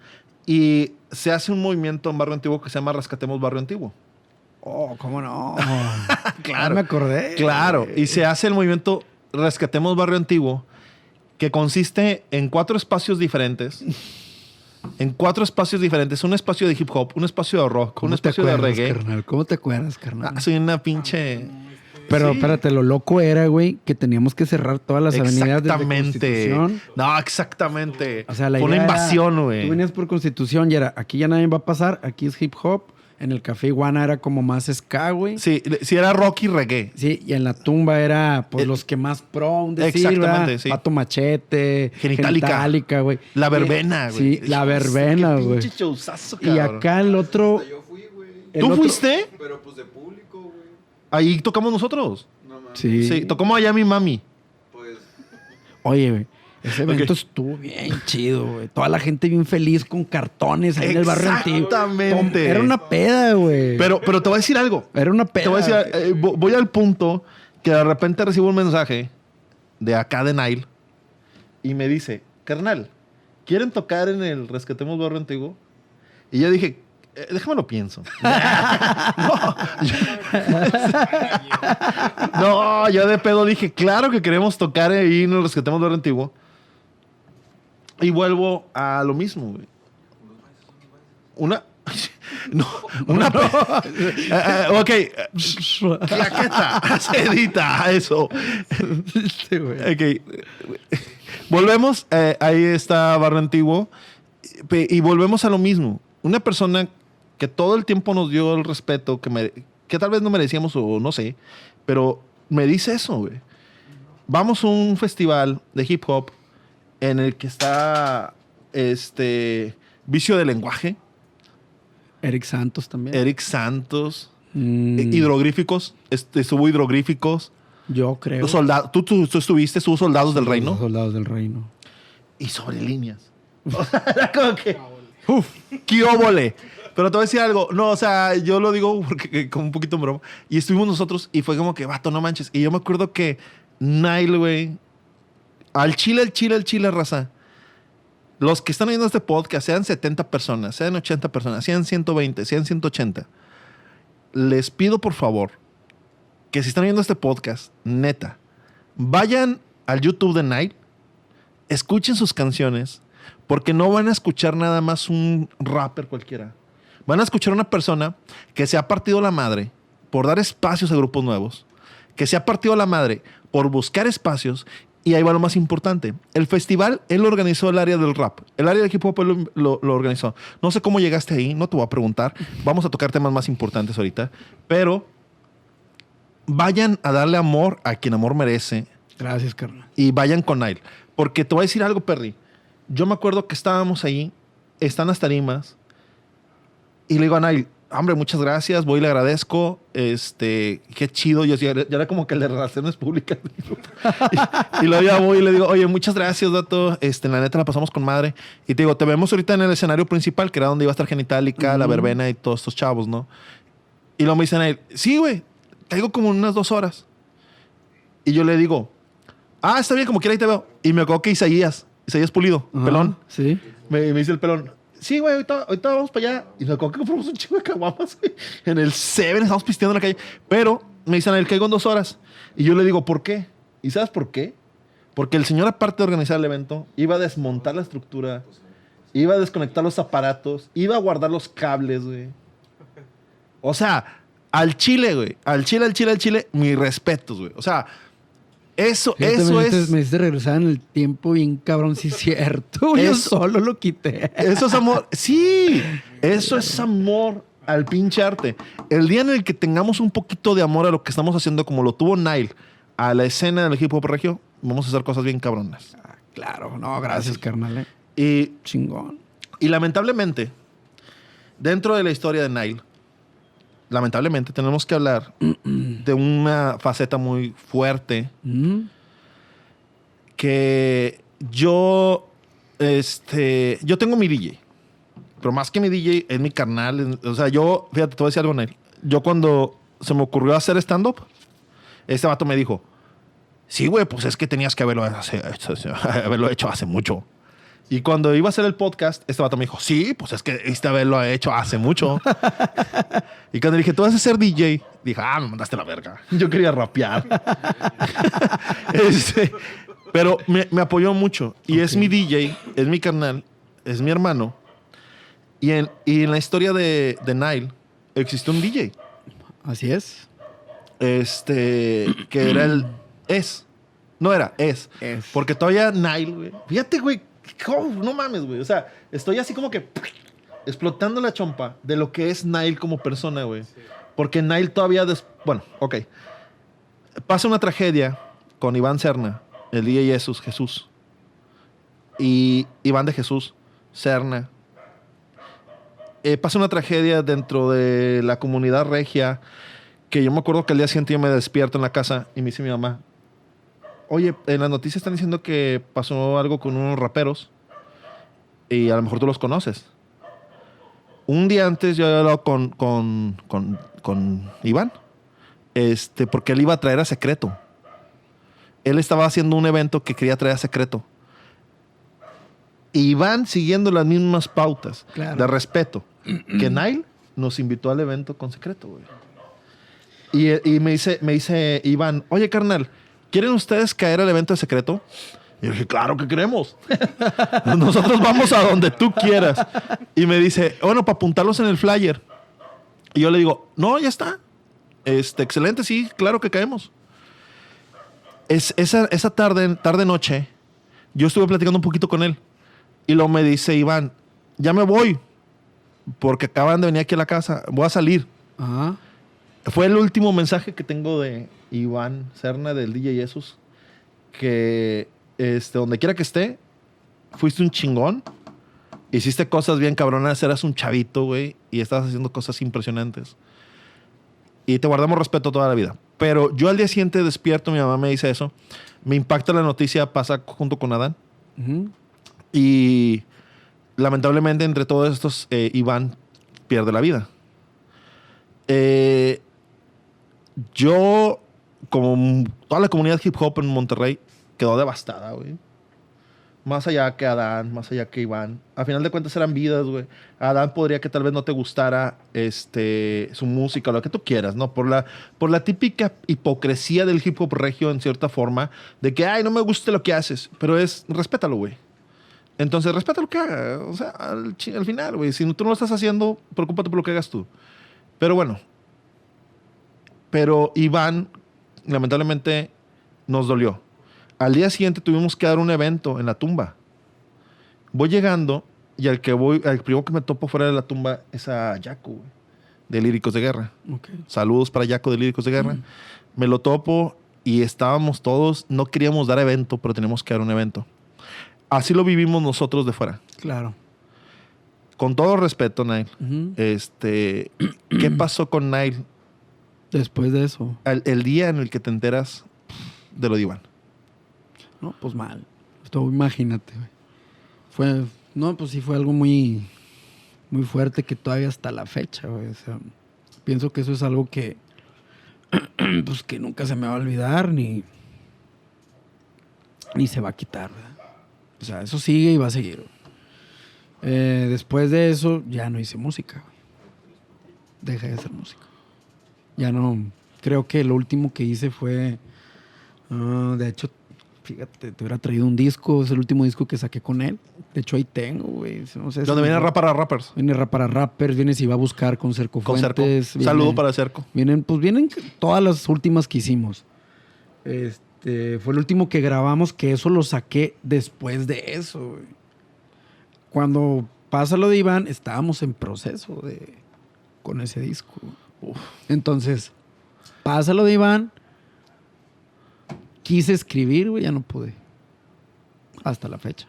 Speaker 2: Y se hace un movimiento en Barrio Antiguo que se llama Rescatemos Barrio Antiguo.
Speaker 5: Oh, ¿cómo no?
Speaker 2: Claro.
Speaker 5: Me acordé.
Speaker 2: Claro, y se hace el movimiento Rescatemos Barrio Antiguo, que consiste en cuatro espacios diferentes. En cuatro espacios diferentes. Un espacio de hip hop, un espacio de rock, un
Speaker 5: ¿Cómo te
Speaker 2: espacio de reggae.
Speaker 5: carnal? ¿Cómo te acuerdas, carnal?
Speaker 2: Ah, soy una pinche.
Speaker 5: Pero
Speaker 2: sí.
Speaker 5: espérate, lo loco era, güey, que teníamos que cerrar todas las avenidas
Speaker 2: Exactamente.
Speaker 5: Constitución.
Speaker 2: No, exactamente.
Speaker 5: O sea, la
Speaker 2: Fue una
Speaker 5: idea era,
Speaker 2: invasión, güey.
Speaker 5: Tú venías por Constitución y era, aquí ya nadie va a pasar, aquí es hip hop. En el Café Iguana era como más ska, güey. Sí.
Speaker 2: Sí, sí, era rock y reggae.
Speaker 5: y en la tumba era, pues,
Speaker 2: Eh,
Speaker 5: los que más pro, un decir,
Speaker 2: exactamente,
Speaker 5: ¿verdad?
Speaker 2: sí.
Speaker 5: Pato Machete,
Speaker 2: Genitalica.
Speaker 5: Genitalica, güey.
Speaker 2: La verbena, güey.
Speaker 5: Sí, la verbena,
Speaker 2: Qué
Speaker 5: güey. Y acá el otro...
Speaker 4: Yo fui, güey.
Speaker 5: el
Speaker 2: ¿Tú
Speaker 5: otro-
Speaker 2: fuiste?
Speaker 4: Pero pues de público, güey.
Speaker 2: Ahí tocamos nosotros.
Speaker 4: No mames.
Speaker 5: Sí.
Speaker 2: Sí, tocamos allá mi mami.
Speaker 4: Pues
Speaker 5: Oye, güey. Ese evento estuvo bien chido, güey. Toda la gente bien feliz con cartones ahí en el barrio antiguo.
Speaker 2: Exactamente.
Speaker 5: Era una peda, güey.
Speaker 2: Pero, pero te voy a decir algo.
Speaker 5: Era una peda.
Speaker 2: Te voy a decir, eh, vo- voy al punto que de repente recibo un mensaje de acá de Nile y me dice, carnal, ¿quieren tocar en el Rescatemos Barrio Antiguo? Y yo dije, "Eh, déjame lo pienso. no, yo, no, yo de pedo dije, claro que queremos tocar ahí en el Rescatemos Barrio Antiguo. Y vuelvo a lo mismo, güey. Una... No, una... eh, ok, eh, claqueta, se edita eso.
Speaker 5: Güey.
Speaker 2: Ok. Volvemos, eh, ahí está Barrio Antiguo, y volvemos a lo mismo. Una persona que todo el tiempo nos dio el respeto que, mere- que tal vez no merecíamos o no sé, pero me dice eso, güey. Vamos a un festival de hip hop en el que está este Vicio de Lenguaje,
Speaker 5: Eric Santos también.
Speaker 2: Eric Santos,
Speaker 5: Mm,
Speaker 2: hidrogríficos, este, estuvo hidrogríficos,
Speaker 5: yo creo.
Speaker 2: los soldados, tú, tú, tú estuviste, estuvo Soldados del
Speaker 5: Los
Speaker 2: Reino
Speaker 5: soldados del reino.
Speaker 2: y sobre líneas. O sea, era como que. Uf, qué óvole. Pero te voy a decir algo. No, o sea, yo lo digo porque que- como un poquito en broma. Y estuvimos nosotros y fue como que, vato, no manches. Y yo me acuerdo que Nile, güey, al chile, al chile, al chile, raza. Los que están viendo este podcast, sean 70 personas, sean 80 personas, sean 120, sean 180. Les pido por favor que si están viendo este podcast, neta, vayan al YouTube de Nile, escuchen sus canciones, porque no van a escuchar nada más un rapper cualquiera. Van a escuchar una persona que se ha partido la madre por dar espacios a grupos nuevos, que se ha partido la madre por buscar espacios. Y ahí va lo más importante. El festival, él organizó el área del rap. El área del hip hop él lo, lo- lo organizó. No sé cómo llegaste ahí, no te voy a preguntar. Vamos a tocar temas más importantes ahorita. Pero vayan a darle amor a quien amor merece
Speaker 5: Gracias, carnal.
Speaker 2: y vayan con Nile. Porque te voy a decir algo, Perry. Yo me acuerdo que estábamos ahí, están las tarimas, y le digo a Nile, hombre, muchas gracias, voy y le agradezco, este, qué chido, yo ya, ya era como que le relaciones públicas. y, y luego ya voy y le digo, oye, muchas gracias, dato, este, la neta la pasamos con madre. Y te digo, te vemos ahorita en el escenario principal, que era donde iba a estar Genitalica, La Verbena y todos estos chavos, ¿no? Y luego me dice Nile, sí, güey, caigo como unas dos horas. Y yo le digo, ah, está bien, como quiera, ahí te veo. Y me acuerdo que Isaías, Isaías Pulido, pelón,
Speaker 5: Sí.
Speaker 2: me, me dice el pelón, sí, güey, ahorita, ahorita vamos para allá. Y acuerdo que compramos un chingo de caguamas, güey. En el Seven, estamos pisteando en la calle. Pero me dicen, el caigo en dos horas. Y yo le digo, ¿por qué? ¿Y sabes por qué? Porque el señor, aparte de organizar el evento, iba a desmontar la estructura, iba a desconectar los aparatos, iba a guardar los cables, güey. O sea, al chile, güey. Al chile, al chile, al chile, mis respetos, güey. O sea, eso,
Speaker 5: Fíjate,
Speaker 2: eso
Speaker 5: me hiciste-
Speaker 2: es.
Speaker 5: Me hiciste regresar en el tiempo bien cabrón, sí, cierto. Yo solo lo quité.
Speaker 2: Eso es amor. Sí, eso es amor al pinche arte. El día en el que tengamos un poquito de amor a lo que estamos haciendo, como lo tuvo Nile, a la escena del hip hop regio, vamos a hacer cosas bien cabronas.
Speaker 5: Ah, Claro, no, gracias, carnal. eh.
Speaker 2: Y,
Speaker 5: Chingón.
Speaker 2: y lamentablemente, dentro de la historia de Nile, lamentablemente tenemos que hablar de una faceta muy fuerte que yo, este, yo tengo mi DJ. Pero más que mi DJ, es mi carnal. O sea, yo, fíjate, te voy a decir algo. Yo cuando se me ocurrió hacer stand-up, este vato me dijo, sí, güey, pues es que tenías que haberlo, haberlo hecho hace mucho. Y cuando iba a hacer el podcast, este vato me dijo, sí, pues es que debiste haberlo hecho hace mucho. y cuando le dije, tú vas a ser DJ, dije, ah, me mandaste la verga. Yo quería rapear. Este, pero me, me apoyó mucho. Y es mi DJ, es mi carnal, es mi hermano. Y en, y en la historia de, de Nile existió un DJ.
Speaker 5: Así es.
Speaker 2: Este, que era el. Es. No era, es.
Speaker 5: Es.
Speaker 2: Porque todavía Nile, güey. Fíjate, güey. No mames, güey. O sea, estoy así como que explotando la chompa de lo que es Nile como persona, güey. Porque Nile todavía. des- Bueno, ok. Pasa una tragedia con Iván Serna, el DJ Jesús, Jesús. Y Iván de Jesús, Serna. Eh, pasa una tragedia dentro de la comunidad regia que yo me acuerdo que al día siguiente yo me despierto en la casa y me dice mi mamá, oye, en las noticias están diciendo que pasó algo con unos raperos y a lo mejor tú los conoces. Un día antes yo había hablado con, con, con, con Iván, este, porque él iba a traer a Secreto. Él estaba haciendo un evento que quería traer a Secreto. Y Iván siguiendo las mismas pautas
Speaker 5: Claro.
Speaker 2: de respeto que Nile nos invitó al evento con Secreto, güey. Y, y me, dice, me dice Iván, oye, carnal, ¿quieren ustedes caer al evento de Secreto? Y yo dije, claro que queremos. Nosotros vamos a donde tú quieras. Y me dice, bueno, para apuntarlos en el flyer. Y yo le digo, no, ya está. Este, excelente, sí, claro que caemos. Es, esa, esa tarde, tarde noche, yo estuve platicando un poquito con él. Y luego me dice Iván, ya me voy. Porque acaban de venir aquí a la casa. Voy a salir.
Speaker 5: Ajá.
Speaker 2: Fue el último mensaje que tengo de Iván Serna del DJ Jesús. Que este, donde quiera que esté, fuiste un chingón. Hiciste cosas bien cabronas. Eras un chavito, güey. Y estabas haciendo cosas impresionantes. Y te guardamos respeto toda la vida. Pero yo al día siguiente despierto, mi mamá me dice eso. Me impacta la noticia, pasa junto con Adán. Y lamentablemente, entre todos estos, eh, Iván pierde la vida. Eh, yo, como toda la comunidad hip hop en Monterrey, quedó devastada, güey. Más allá que Adán, más allá que Iván. A final de cuentas eran vidas, güey. Adán podría que tal vez no te gustara este, su música lo que tú quieras, ¿no? Por la, por la típica hipocresía del hip hop regio, en cierta forma, de que, ay, no me gusta lo que haces. Pero es, respétalo, güey. Entonces, respeta lo que haga. O sea, al, al final, güey. Si tú no lo estás haciendo, preocúpate por lo que hagas tú. Pero bueno. Pero Iván, lamentablemente, nos dolió. Al día siguiente tuvimos que dar un evento en la tumba. Voy llegando y al que voy, al primero que me topo fuera de la tumba es a Yaco, de Líricos de Guerra. Saludos para Yaco de Líricos de Guerra. Me lo topo y estábamos todos, no queríamos dar evento, pero teníamos que dar un evento. Así lo vivimos nosotros de fuera.
Speaker 5: Claro.
Speaker 2: Con todo respeto, Nail.
Speaker 5: Ujú.
Speaker 2: Este, ¿qué pasó con Nail
Speaker 5: Después de eso,
Speaker 2: el, el día en el que te enteras de lo de Iván?
Speaker 5: no, pues mal. Esto, imagínate, güey. Fue, no, pues sí fue algo muy, muy fuerte que todavía hasta la fecha, güey. O sea, pienso que eso es algo que, pues que nunca se me va a olvidar ni, ni se va a quitar, ¿verdad? O sea, eso sigue y va a seguir. Eh, después de eso, ya no hice música, güey. Dejé de hacer música. Ya no. Creo que lo último que hice fue. ah, de hecho, fíjate, te hubiera traído un disco. Es el último disco que saqué con él. De hecho, ahí tengo, güey. No sé
Speaker 2: Donde viene Rap para Rappers.
Speaker 5: Viene rap para rappers, viene si va a buscar con Cerco
Speaker 2: Con Cerco.
Speaker 5: Viene-
Speaker 2: Saludo para Cerco.
Speaker 5: Vienen, pues vienen todas las últimas que hicimos. Este, fue el último que grabamos, que eso lo saqué después de eso, güey. Cuando pasa lo de Iván, estábamos en proceso de con ese disco. Entonces, pasa lo de Iván. Quise escribir, güey, ya no pude. Hasta la fecha.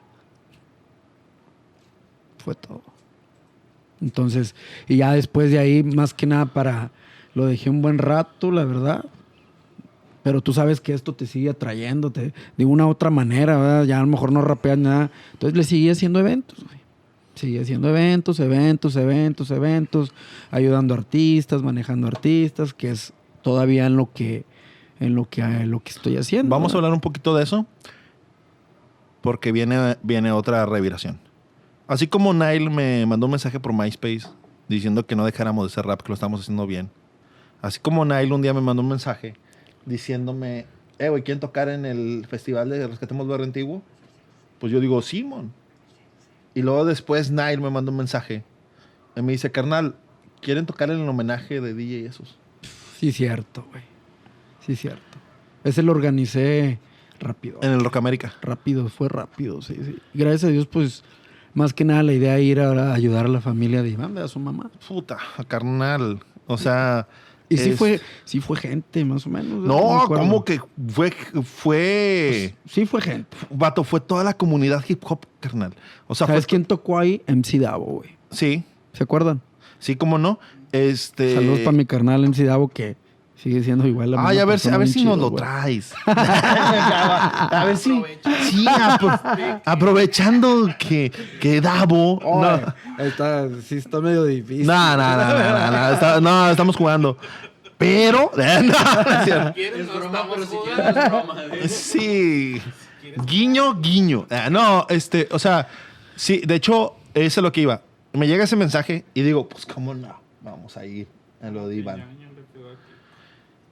Speaker 5: Fue todo. Entonces, y ya después de ahí, más que nada para. Lo dejé un buen rato, la verdad. Pero tú sabes que esto te sigue atrayéndote de una u otra manera, ¿verdad? Ya a lo mejor no rapeas nada. Entonces le seguí haciendo eventos, güey. Seguí haciendo eventos, eventos, eventos, eventos, ayudando a artistas, manejando artistas, que es todavía en lo que, en lo que, en lo que estoy haciendo.
Speaker 2: Vamos a hablar un poquito de eso. Porque viene, viene otra reviración. Así como Nile me mandó un mensaje por MySpace diciendo que no dejáramos de hacer rap, que lo estamos haciendo bien. Así como Nile un día me mandó un mensaje diciéndome, eh, güey, ¿quieren tocar en el festival de Rescatemos Barrio Antiguo? Pues yo digo, Simón. Y luego después Nile me mandó un mensaje. Y me dice, carnal, ¿quieren tocar en el homenaje de DJ esos?
Speaker 5: Sí, cierto, güey. Sí, cierto. Ese lo organicé rápido.
Speaker 2: En el Rock América.
Speaker 5: Rápido, fue rápido, sí, sí. Gracias a Dios, pues, más que nada la idea de ir ahora a ayudar a la familia de Iván, a su mamá.
Speaker 2: Puta, carnal. O sea...
Speaker 5: Y sí fue, sí fue gente, más o menos.
Speaker 2: No,
Speaker 5: acuerdo.
Speaker 2: ¿cómo que fue, fue,
Speaker 5: Sí fue gente.
Speaker 2: vato, fue toda la comunidad hip hop, carnal. O sea,
Speaker 5: ¿Sabes
Speaker 2: fue,
Speaker 5: quién tocó ahí? MC Davo, güey.
Speaker 2: sí,
Speaker 5: ¿Se acuerdan?
Speaker 2: sí, cómo no. Este,
Speaker 5: Saludos para mi carnal MC Davo, que sigue siendo igual la
Speaker 2: Ay,
Speaker 5: misma
Speaker 2: a ver, si- a ver si nos lo
Speaker 5: güey.
Speaker 2: traes. a ver si, sí, apro- aprovechando que, que Davo, no,
Speaker 5: Está, sí está medio difícil.
Speaker 2: no, no, no, no, no, no, está- no, estamos jugando. Pero, no, no es cierto.
Speaker 3: ¿Quieres?
Speaker 4: Es
Speaker 3: No
Speaker 4: broma,
Speaker 3: estamos
Speaker 4: pero si quieres broma. ¿eh?
Speaker 2: Sí. Guiño, guiño. Ah, no, este, o sea, sí, de hecho, eso es lo que iba. Me llega ese mensaje y digo, pues, ¿cómo no? Vamos a ir a lo de Iván.
Speaker 3: Ñaño le quedó aquí.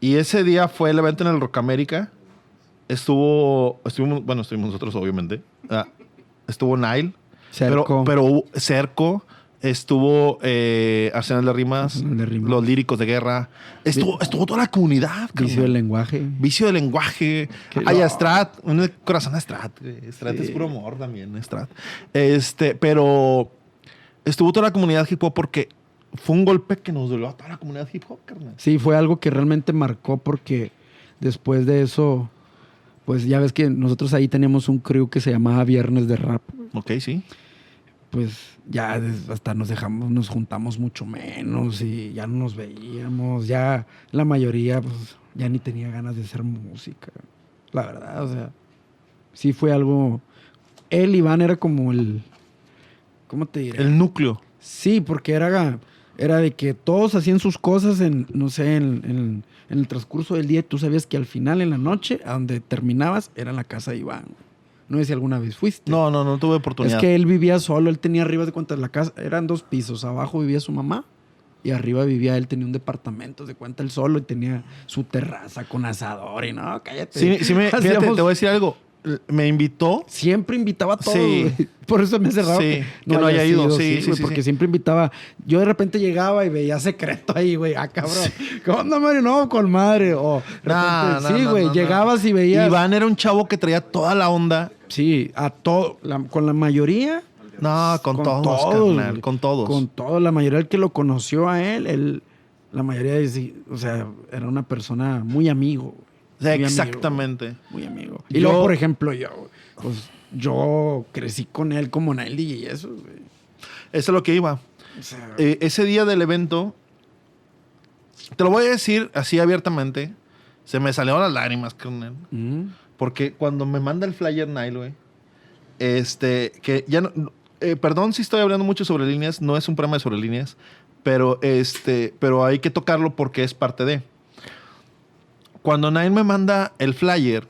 Speaker 2: Y ese día fue el evento en el Rock América. Estuvo, estuvimos, bueno, estuvimos nosotros, obviamente. Ah, estuvo Nile.
Speaker 5: Cerco.
Speaker 2: Pero, pero Cerco. Estuvo eh, Arsenal de Rimas,
Speaker 5: de Rimas.
Speaker 2: los líricos de guerra. Estuvo, estuvo toda la comunidad.
Speaker 5: Vicio del lenguaje.
Speaker 2: Vicio de lenguaje. Hay a
Speaker 5: loco.
Speaker 2: Strat, un corazón a Strat. Strat
Speaker 5: Sí.
Speaker 2: es puro amor también, Strat. Este, pero estuvo toda la comunidad hip hop porque fue un golpe que nos dolió a toda la comunidad hip hop, carnal.
Speaker 5: Sí, fue algo que realmente marcó porque después de eso, pues ya ves que nosotros ahí teníamos un crew que se llamaba Viernes de Rap.
Speaker 2: Ok, sí.
Speaker 5: Pues ya hasta nos dejamos, nos juntamos mucho menos y ya no nos veíamos. Ya la mayoría, pues ya ni tenía ganas de hacer música. La verdad, o sea, sí fue algo. Él, Iván, era como el, ¿Cómo te diré?
Speaker 2: El núcleo.
Speaker 5: Sí, porque era, era de que todos hacían sus cosas en, no sé, en, en- en el transcurso del día. y Tú sabías que al final, en la noche, a donde terminabas, era la casa de Iván. No sé si alguna vez fuiste.
Speaker 2: No, no, no tuve
Speaker 5: Es
Speaker 2: oportunidad.
Speaker 5: que él vivía solo, él tenía arriba de cuentas la casa, eran dos pisos, abajo vivía su mamá y arriba vivía él, tenía un departamento de cuenta él solo y tenía su terraza con asador y no, cállate.
Speaker 2: Sí, sí me, fíjate, te voy a decir algo. Me invitó.
Speaker 5: Siempre invitaba a todos.
Speaker 2: Sí.
Speaker 5: Por eso me raro
Speaker 2: Sí,
Speaker 5: que
Speaker 2: que no haya ido. Sí, sí,
Speaker 5: güey,
Speaker 2: sí,
Speaker 5: porque siempre invitaba. Yo de repente llegaba y veía secreto ahí, güey. Ah, cabrón. ¿Qué onda, Mario? No, con madre. O
Speaker 2: Nah,
Speaker 5: repente-
Speaker 2: no,
Speaker 5: sí,
Speaker 2: no,
Speaker 5: güey.
Speaker 2: no, no.
Speaker 5: llegabas y veías.
Speaker 2: Iván era un chavo que traía toda la onda.
Speaker 5: Sí, a todo. con la mayoría.
Speaker 2: No, con, todos, carnal, con todos.
Speaker 5: Con todos. La mayoría del que lo conoció a él, él la mayoría, de, o sea, era una persona muy amigo.
Speaker 2: O sea,
Speaker 5: Muy amigo,
Speaker 2: exactamente.
Speaker 5: muy amigo. Y
Speaker 2: Yo-
Speaker 5: luego, por ejemplo, yo, pues yo crecí con él como Nail y eso, güey.
Speaker 2: Eso es lo que iba.
Speaker 5: O sea,
Speaker 2: Eh, ese día del evento, te lo voy a decir así abiertamente, se me salieron las lágrimas, carnal.
Speaker 5: mm,
Speaker 2: Porque cuando me manda el flyer Nile, güey, este, que ya no, eh, perdón si estoy hablando mucho sobre líneas, no es un programa de sobre líneas, pero este, pero hay que tocarlo porque es parte de. Cuando Nile me manda el flyer,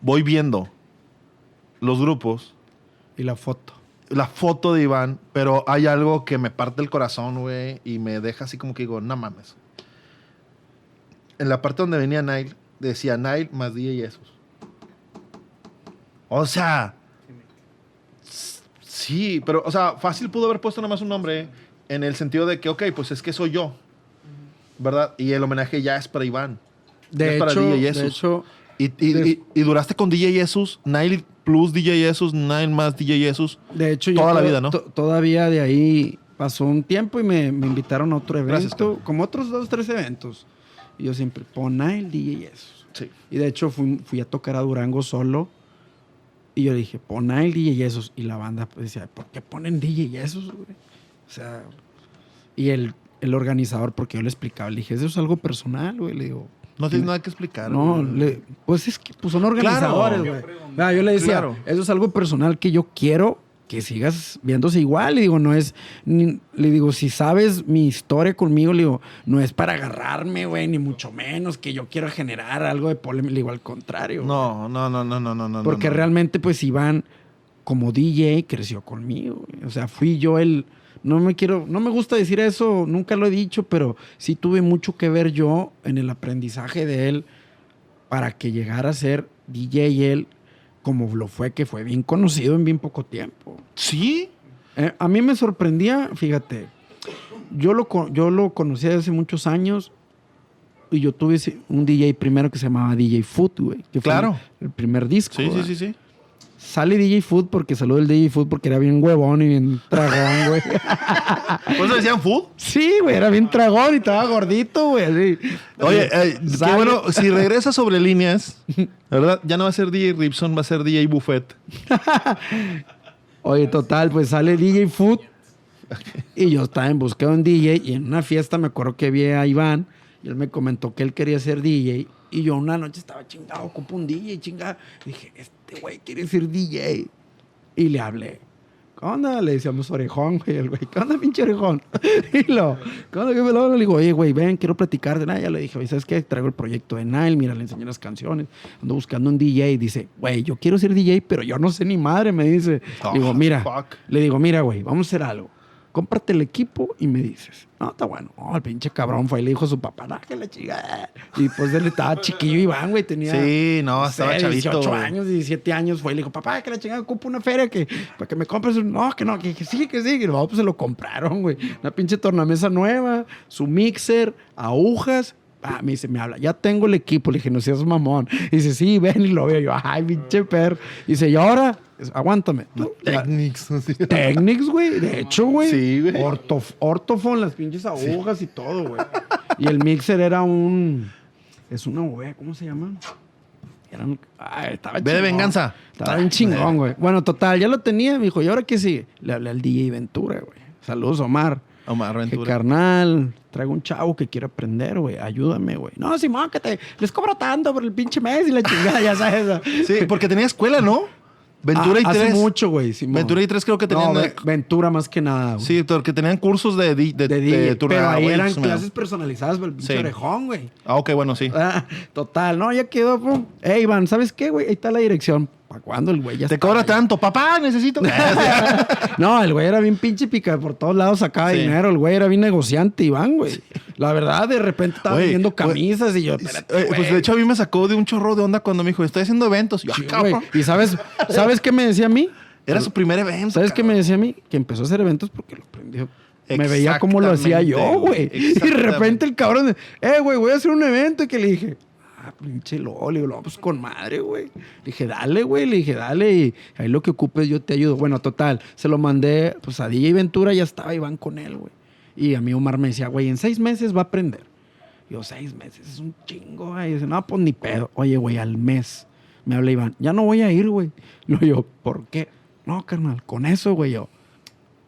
Speaker 2: voy viendo los grupos,
Speaker 5: y la foto.
Speaker 2: la foto de Iván, pero hay algo que me parte el corazón, güey, y me deja así como que digo, no mames. En la parte donde venía Nile, decía Nile más DJ Jesús. O sea, sí, pero, o sea, fácil pudo haber puesto nada más un nombre en el sentido de que, ok, pues es que soy yo, ¿verdad? Y el homenaje ya es para Iván.
Speaker 5: De
Speaker 2: Es para
Speaker 5: hecho,
Speaker 2: DJ
Speaker 5: de
Speaker 2: Jesús.
Speaker 5: hecho,
Speaker 2: Y, y-
Speaker 5: Des-
Speaker 2: y- y duraste con DJ Jesús, Nile plus DJ Jesús, Nile más DJ Jesús.
Speaker 5: de hecho, yo
Speaker 2: Toda la vida, ¿no?
Speaker 5: to- todavía de ahí pasó un tiempo y me, me invitaron a otro evento,
Speaker 2: Gracias,
Speaker 5: como otros dos, tres eventos. Y yo siempre, pon el DJ Jesús.
Speaker 2: Sí.
Speaker 5: Y de hecho fui, fui a tocar a Durango solo. Y yo dije, pon el DJ Jesús. Y la banda pues, decía, ¿por qué ponen DJ Jesús, güey? O sea, y el, el organizador, porque yo le explicaba, le dije, eso es algo personal, güey. Le digo,
Speaker 2: No tienes nada que explicar.
Speaker 5: no, le- pues es que pues son organizadores,
Speaker 3: Claro.
Speaker 5: güey. Ah, yo le decía,
Speaker 2: Claro.
Speaker 5: eso es algo personal que yo quiero que sigas viéndose igual. Le digo, no es, ni- le digo, si sabes mi historia conmigo, le digo, no es para agarrarme, güey, ni mucho menos que yo quiero generar algo de polémica. Le digo, al contrario.
Speaker 2: No, no, no, no, no, no, no.
Speaker 5: Porque
Speaker 2: no.
Speaker 5: realmente, pues, Iván, como DJ, creció conmigo. O sea, fui yo el. No me quiero. No me gusta decir eso, nunca lo he dicho, pero sí tuve mucho que ver yo en el aprendizaje de él para que llegara a ser DJ él como lo fue, que fue bien conocido en bien poco tiempo.
Speaker 2: ¿Sí?
Speaker 5: Eh, a mí me sorprendía, fíjate, yo lo, yo lo conocí hace muchos años y yo tuve un DJ primero que se llamaba DJ Food, güey. que fue
Speaker 2: Claro.
Speaker 5: El, el primer disco.
Speaker 2: Sí, sí, sí, sí.
Speaker 5: Sale DJ Food porque saludó el DJ Food porque era bien huevón y bien tragón, güey.
Speaker 2: ¿Por eso decían food?
Speaker 5: sí, güey, era bien tragón y estaba gordito, güey. así.
Speaker 2: Oye, eh, qué
Speaker 5: Sale-
Speaker 2: bueno, si regresa sobre líneas, ¿verdad? Ya no va a ser DJ Ripson, va a ser DJ Buffet.
Speaker 5: Oye, total, pues sale DJ Food y yo estaba en busca de un DJ y en una fiesta me acuerdo que vi a Iván y él me comentó que él quería ser DJ y yo una noche estaba chingado, ocupo un DJ, chingado. Dije, este güey quiere ser DJ. Y le hablé. ¿Qué onda? Le decíamos orejón, güey. El güey, ¿qué onda, pinche orejón? y lo, ¿qué onda? ¿Qué me lo? Le digo, oye, güey, ven, quiero platicar de. Ya le dije, oye, ¿sabes qué? Traigo el proyecto de Nile, mira, le enseñé las canciones. Ando buscando un DJ. Dice, güey, yo quiero ser DJ, pero yo no sé ni madre, me dice.
Speaker 2: Oh,
Speaker 5: le digo, mira,
Speaker 2: fuck.
Speaker 5: le digo, mira, güey, vamos a hacer algo. Cómprate el equipo y me dices. No, está bueno. Oh, el pinche cabrón fue y le dijo a su papá, no, que la chica. Y pues él estaba chiquillo Iván, güey, tenía.
Speaker 2: Sí, no, estaba chavito.
Speaker 5: 18
Speaker 2: güey.
Speaker 5: años, 17 años fue y le dijo, papá, que la chingada ocupa una feria que, para que me compres. un-". No, que no, que, que sí, que sí. Y no, pues se lo compraron, güey. Una pinche tornamesa nueva, su mixer, agujas. Ah, me dice, me habla, ya tengo el equipo. Le dije, no seas mamón. Y dice, sí, ven y lo veo. Yo, ay, pinche perro. Y dice, y ahora, aguántame.
Speaker 2: Technics.
Speaker 5: Technics, güey. De hecho, güey.
Speaker 2: Sí, güey.
Speaker 5: Ortof- Ortofon, las pinches agujas y todo, güey. Y el mixer era un. Es una bobea, ¿cómo se llama? Era un. Ay, estaba
Speaker 2: Ve de
Speaker 5: chingón.
Speaker 2: venganza.
Speaker 5: Estaba bien chingón, güey. Bueno, total, ya lo tenía. Me dijo, ¿y ahora qué sigue? Le hablé al DJ Ventura, güey. Saludos, Omar.
Speaker 2: Omar
Speaker 5: Que
Speaker 2: Ventura.
Speaker 5: carnal, traigo un chavo que quiere aprender, güey. Ayúdame, güey. No, Simón, que te les cobro tanto por el pinche mes y la chingada, ya sabes.
Speaker 2: Sí, porque tenía escuela, ¿no? Ventura
Speaker 5: Ah,
Speaker 2: y
Speaker 5: hace
Speaker 2: tres.
Speaker 5: mucho, güey.
Speaker 2: Ventura y tres creo que tenían.
Speaker 5: No, Ve- Ventura más que nada, güey.
Speaker 2: sí, porque tenían cursos de, de,
Speaker 5: de
Speaker 2: de
Speaker 5: DJ,
Speaker 2: turnar,
Speaker 5: pero ahí
Speaker 2: güey,
Speaker 5: eran
Speaker 2: me-
Speaker 5: clases personalizadas por el pinche
Speaker 2: Sí.
Speaker 5: orejón, güey.
Speaker 2: Ah, ok, bueno, sí.
Speaker 5: Ah, total, no, ya quedó. pum. Ey, Iván, ¿sabes qué, güey? Ahí está la dirección. ¿Para cuándo el güey ya
Speaker 2: Te cobra tanto. Papá, necesito.
Speaker 5: No, el güey era bien pinche pica, por todos lados sacaba
Speaker 2: Sí.
Speaker 5: dinero. El güey era bien negociante, Iván, güey. La verdad, de repente estaba
Speaker 2: Güey,
Speaker 5: vendiendo
Speaker 2: güey,
Speaker 5: camisas y yo, espérate,
Speaker 2: Eh, pues de hecho a mí me sacó de un chorro de onda cuando me dijo, estoy haciendo eventos. Y yo,
Speaker 5: Sí,
Speaker 2: "Ah,
Speaker 5: güey.
Speaker 2: cabrón".
Speaker 5: Y sabes, ¿sabes qué me decía a mí?
Speaker 2: Era su primer evento.
Speaker 5: ¿Sabes qué me decía a mí? Que empezó a hacer eventos porque lo aprendió. Me veía cómo lo hacía yo, güey. Y de repente el cabrón, eh, güey, voy a hacer un evento. Y que le dije, ah, pinche LOL. Le digo, no, pues con madre, güey. Le dije, dale, güey. Le dije, dale. Y ahí lo que ocupes, yo te ayudo. Bueno, total. Se lo mandé, pues a DJ Ventura, ya estaba Iván con él, güey. Y a mí Omar me decía, güey, en seis meses va a aprender. Yo, seis meses, es un chingo, güey. Y dice, no, pues ni pedo. Oye, güey, al mes. Me habla Iván, ya no voy a ir, güey. No, yo, ¿por qué? No, carnal, con eso, güey, yo.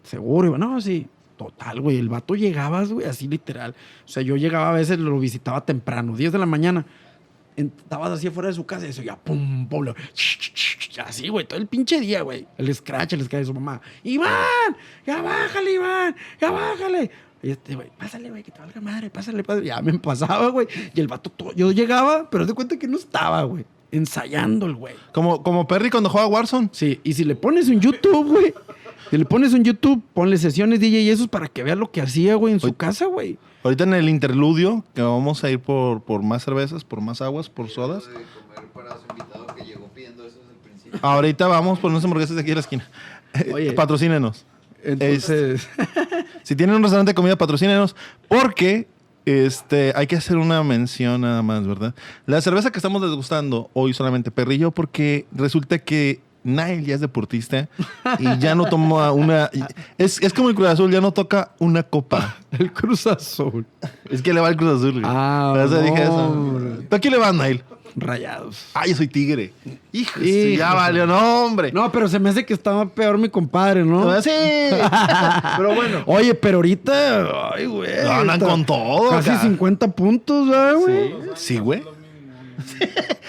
Speaker 5: Seguro, Iván. No, sí. Total, güey. El vato llegabas, güey, así literal. O sea, yo llegaba a veces, lo visitaba temprano, 10 de la mañana. Estabas así afuera de su casa y eso ya, pum, pum, lo- así, güey, todo el pinche día, güey. El scratch, el scratch de su mamá. ¡Iván! ¡Ya bájale, Iván! ¡Ya bájale! Y este, güey, pásale, güey, que te valga madre, pásale, padre. Ya me pasaba, güey. Y el vato, todo- yo llegaba, pero de cuenta que no estaba, güey. Ensayando el güey.
Speaker 2: Como, como Perry cuando juega Warzone.
Speaker 5: Sí, y si le pones en YouTube, güey. Si le pones en YouTube, ponle sesiones DJ y esos para que vea lo que hacía, güey, en su casa, güey.
Speaker 2: Ahorita en el interludio, que vamos a ir por, por más cervezas, por más aguas, por sodas.
Speaker 4: De.
Speaker 2: Ahorita vamos por unas hamburguesas de aquí a la esquina.
Speaker 5: Oye.
Speaker 2: Patrocínenos.
Speaker 5: Entonces,
Speaker 2: Si tienen un restaurante de comida, patrocínenos. Porque este, hay que hacer una mención nada más, ¿verdad? La cerveza que estamos degustando hoy solamente Perrillo, porque resulta que Nile ya es deportista y ya no toma una. Es, es como el Cruz Azul, ya no toca una copa.
Speaker 5: el Cruz Azul.
Speaker 2: Es que le va el Cruz Azul. güey.
Speaker 5: Ah,
Speaker 2: Por eso dije eso.
Speaker 5: hombre.
Speaker 2: ¿Tú a quién le vas, Nile?
Speaker 5: Rayados.
Speaker 2: Ay, yo soy tigre. Hijo,
Speaker 5: Hijo.
Speaker 2: ya valió, no, hombre.
Speaker 5: No, pero se me hace que estaba peor mi compadre, ¿no?
Speaker 2: Sí. Pero bueno.
Speaker 5: Oye, pero ahorita, ay, güey.
Speaker 2: No, andan con todo,
Speaker 5: Casi
Speaker 2: acá.
Speaker 5: 50 puntos, ¿verdad, güey.
Speaker 2: Sí, güey.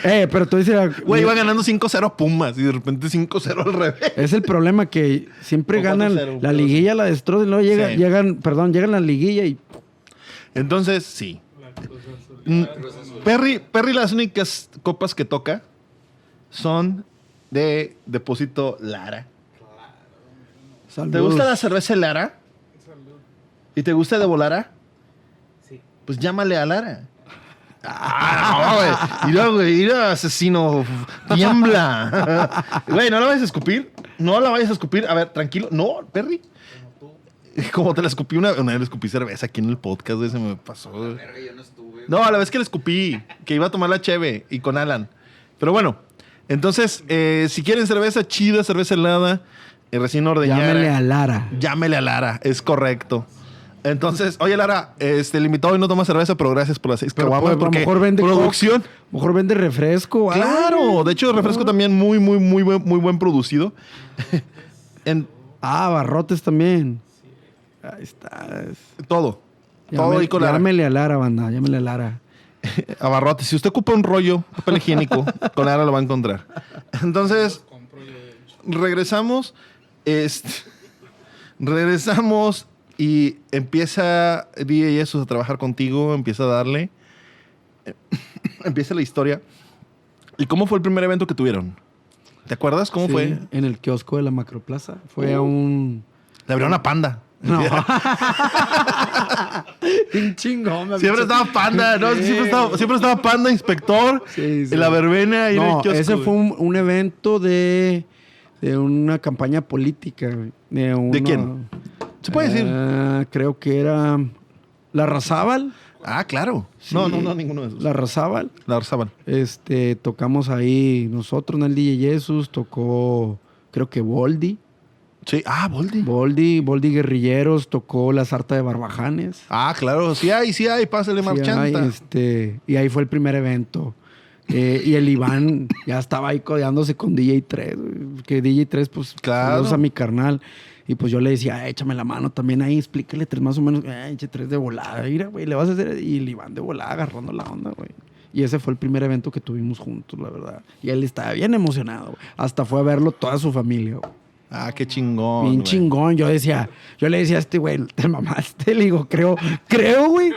Speaker 5: Eh, pero tú dices,
Speaker 2: Güey, iba ganando 5-0 a Pumas y de repente 5-0 al revés.
Speaker 5: es el problema que siempre ganan
Speaker 2: 4-0,
Speaker 5: la liguilla, la destrozan, y luego llega-
Speaker 2: Sí.
Speaker 5: llegan, perdón, llegan a la liguilla y
Speaker 2: Entonces, sí.
Speaker 3: La Cruz Azul.
Speaker 2: Mm. Perry, Perry, las únicas copas que toca son de Depósito Lara. ¿Te
Speaker 5: Saludos.
Speaker 2: gusta la cerveza Lara?
Speaker 3: Salud.
Speaker 2: ¿Y te gusta de Volara?
Speaker 3: Sí.
Speaker 2: Pues llámale a Lara. Ah, no, güey, mira, asesino. Tiembla. Güey, no la vayas a escupir. No la vayas a escupir. A ver, tranquilo. No, Perry. Como te la escupí una, una vez le escupí cerveza aquí en el podcast, güey, se me pasó. güey.
Speaker 4: No
Speaker 2: a la vez que le escupí, que iba a tomar la cheve y con Alan. Pero bueno, entonces, eh, si quieren cerveza chida, cerveza helada, eh, recién ordeñada.
Speaker 5: Llámele a Lara.
Speaker 2: Llámele a Lara, es correcto. Entonces, oye Lara, este, el invitado hoy no toma cerveza, pero gracias por las seis
Speaker 5: Pero
Speaker 2: caguamas,
Speaker 5: a lo
Speaker 2: porque
Speaker 5: mejor vende
Speaker 2: producción.
Speaker 5: mejor vende refresco.
Speaker 2: Claro, de hecho, el refresco también muy, muy, muy buen, muy buen producido. en
Speaker 5: Ah, barrotes también. Ahí está.
Speaker 2: todo. todo ahí con Lara.
Speaker 5: Llámele a Lara, banda. Llámele a Lara.
Speaker 2: Abarrote. Si usted ocupa un rollo, papel higiénico, con Lara lo va a encontrar. Entonces, regresamos. Este, regresamos y empieza DJ Jesus a trabajar contigo, empieza a darle. empieza la historia. ¿Y cómo fue el primer evento que tuvieron? ¿Te acuerdas cómo
Speaker 5: Sí,
Speaker 2: fue?
Speaker 5: En el kiosco de la Macroplaza. Fue a un.
Speaker 2: Le abrió una panda.
Speaker 5: No. Un chingón. me
Speaker 2: Siempre estaba panda, ¿no? Siempre estaba, siempre estaba panda, inspector,
Speaker 5: Sí, sí.
Speaker 2: en la verbena y en el
Speaker 5: No,
Speaker 2: kiosco,
Speaker 5: ese fue un, un evento de, de una campaña política. De, uno-
Speaker 2: quién? ¿Se puede decir?
Speaker 5: Ah, creo que era la Razábal.
Speaker 2: Ah, claro.
Speaker 5: Sí.
Speaker 2: No, no, no, ninguno de esos.
Speaker 5: La Razábal.
Speaker 2: La Arzaban.
Speaker 5: Este, tocamos ahí nosotros en el DJ Jesus, tocó creo que Boldi,
Speaker 2: Sí. Ah, Boldi.
Speaker 5: Boldi, Boldi Guerrilleros, tocó la Sarta de Barbajanes.
Speaker 2: Ah, claro. Sí hay, sí hay. Pásale,
Speaker 5: Sí,
Speaker 2: marchanta.
Speaker 5: ay, este, y ahí fue el primer evento. Eh, y el Iván ya estaba ahí codeándose con DJ3, güey, que DJ3 pues
Speaker 2: Claro.
Speaker 5: a mi carnal. Y pues yo le decía, "Ah, échame la mano también ahí, explícale tres más o menos, eche tres de volada, mira, güey, le vas a hacer. Y el Iván de volada agarrando la onda, güey. Y ese fue el primer evento que tuvimos juntos, la verdad. Y él estaba bien emocionado, güey. Hasta fue a verlo toda su familia, güey.
Speaker 2: Ah, qué chingón.
Speaker 5: Bien
Speaker 2: güey.
Speaker 5: chingón. Yo decía, yo le decía a este güey, te mamaste. Le digo, creo, creo, güey.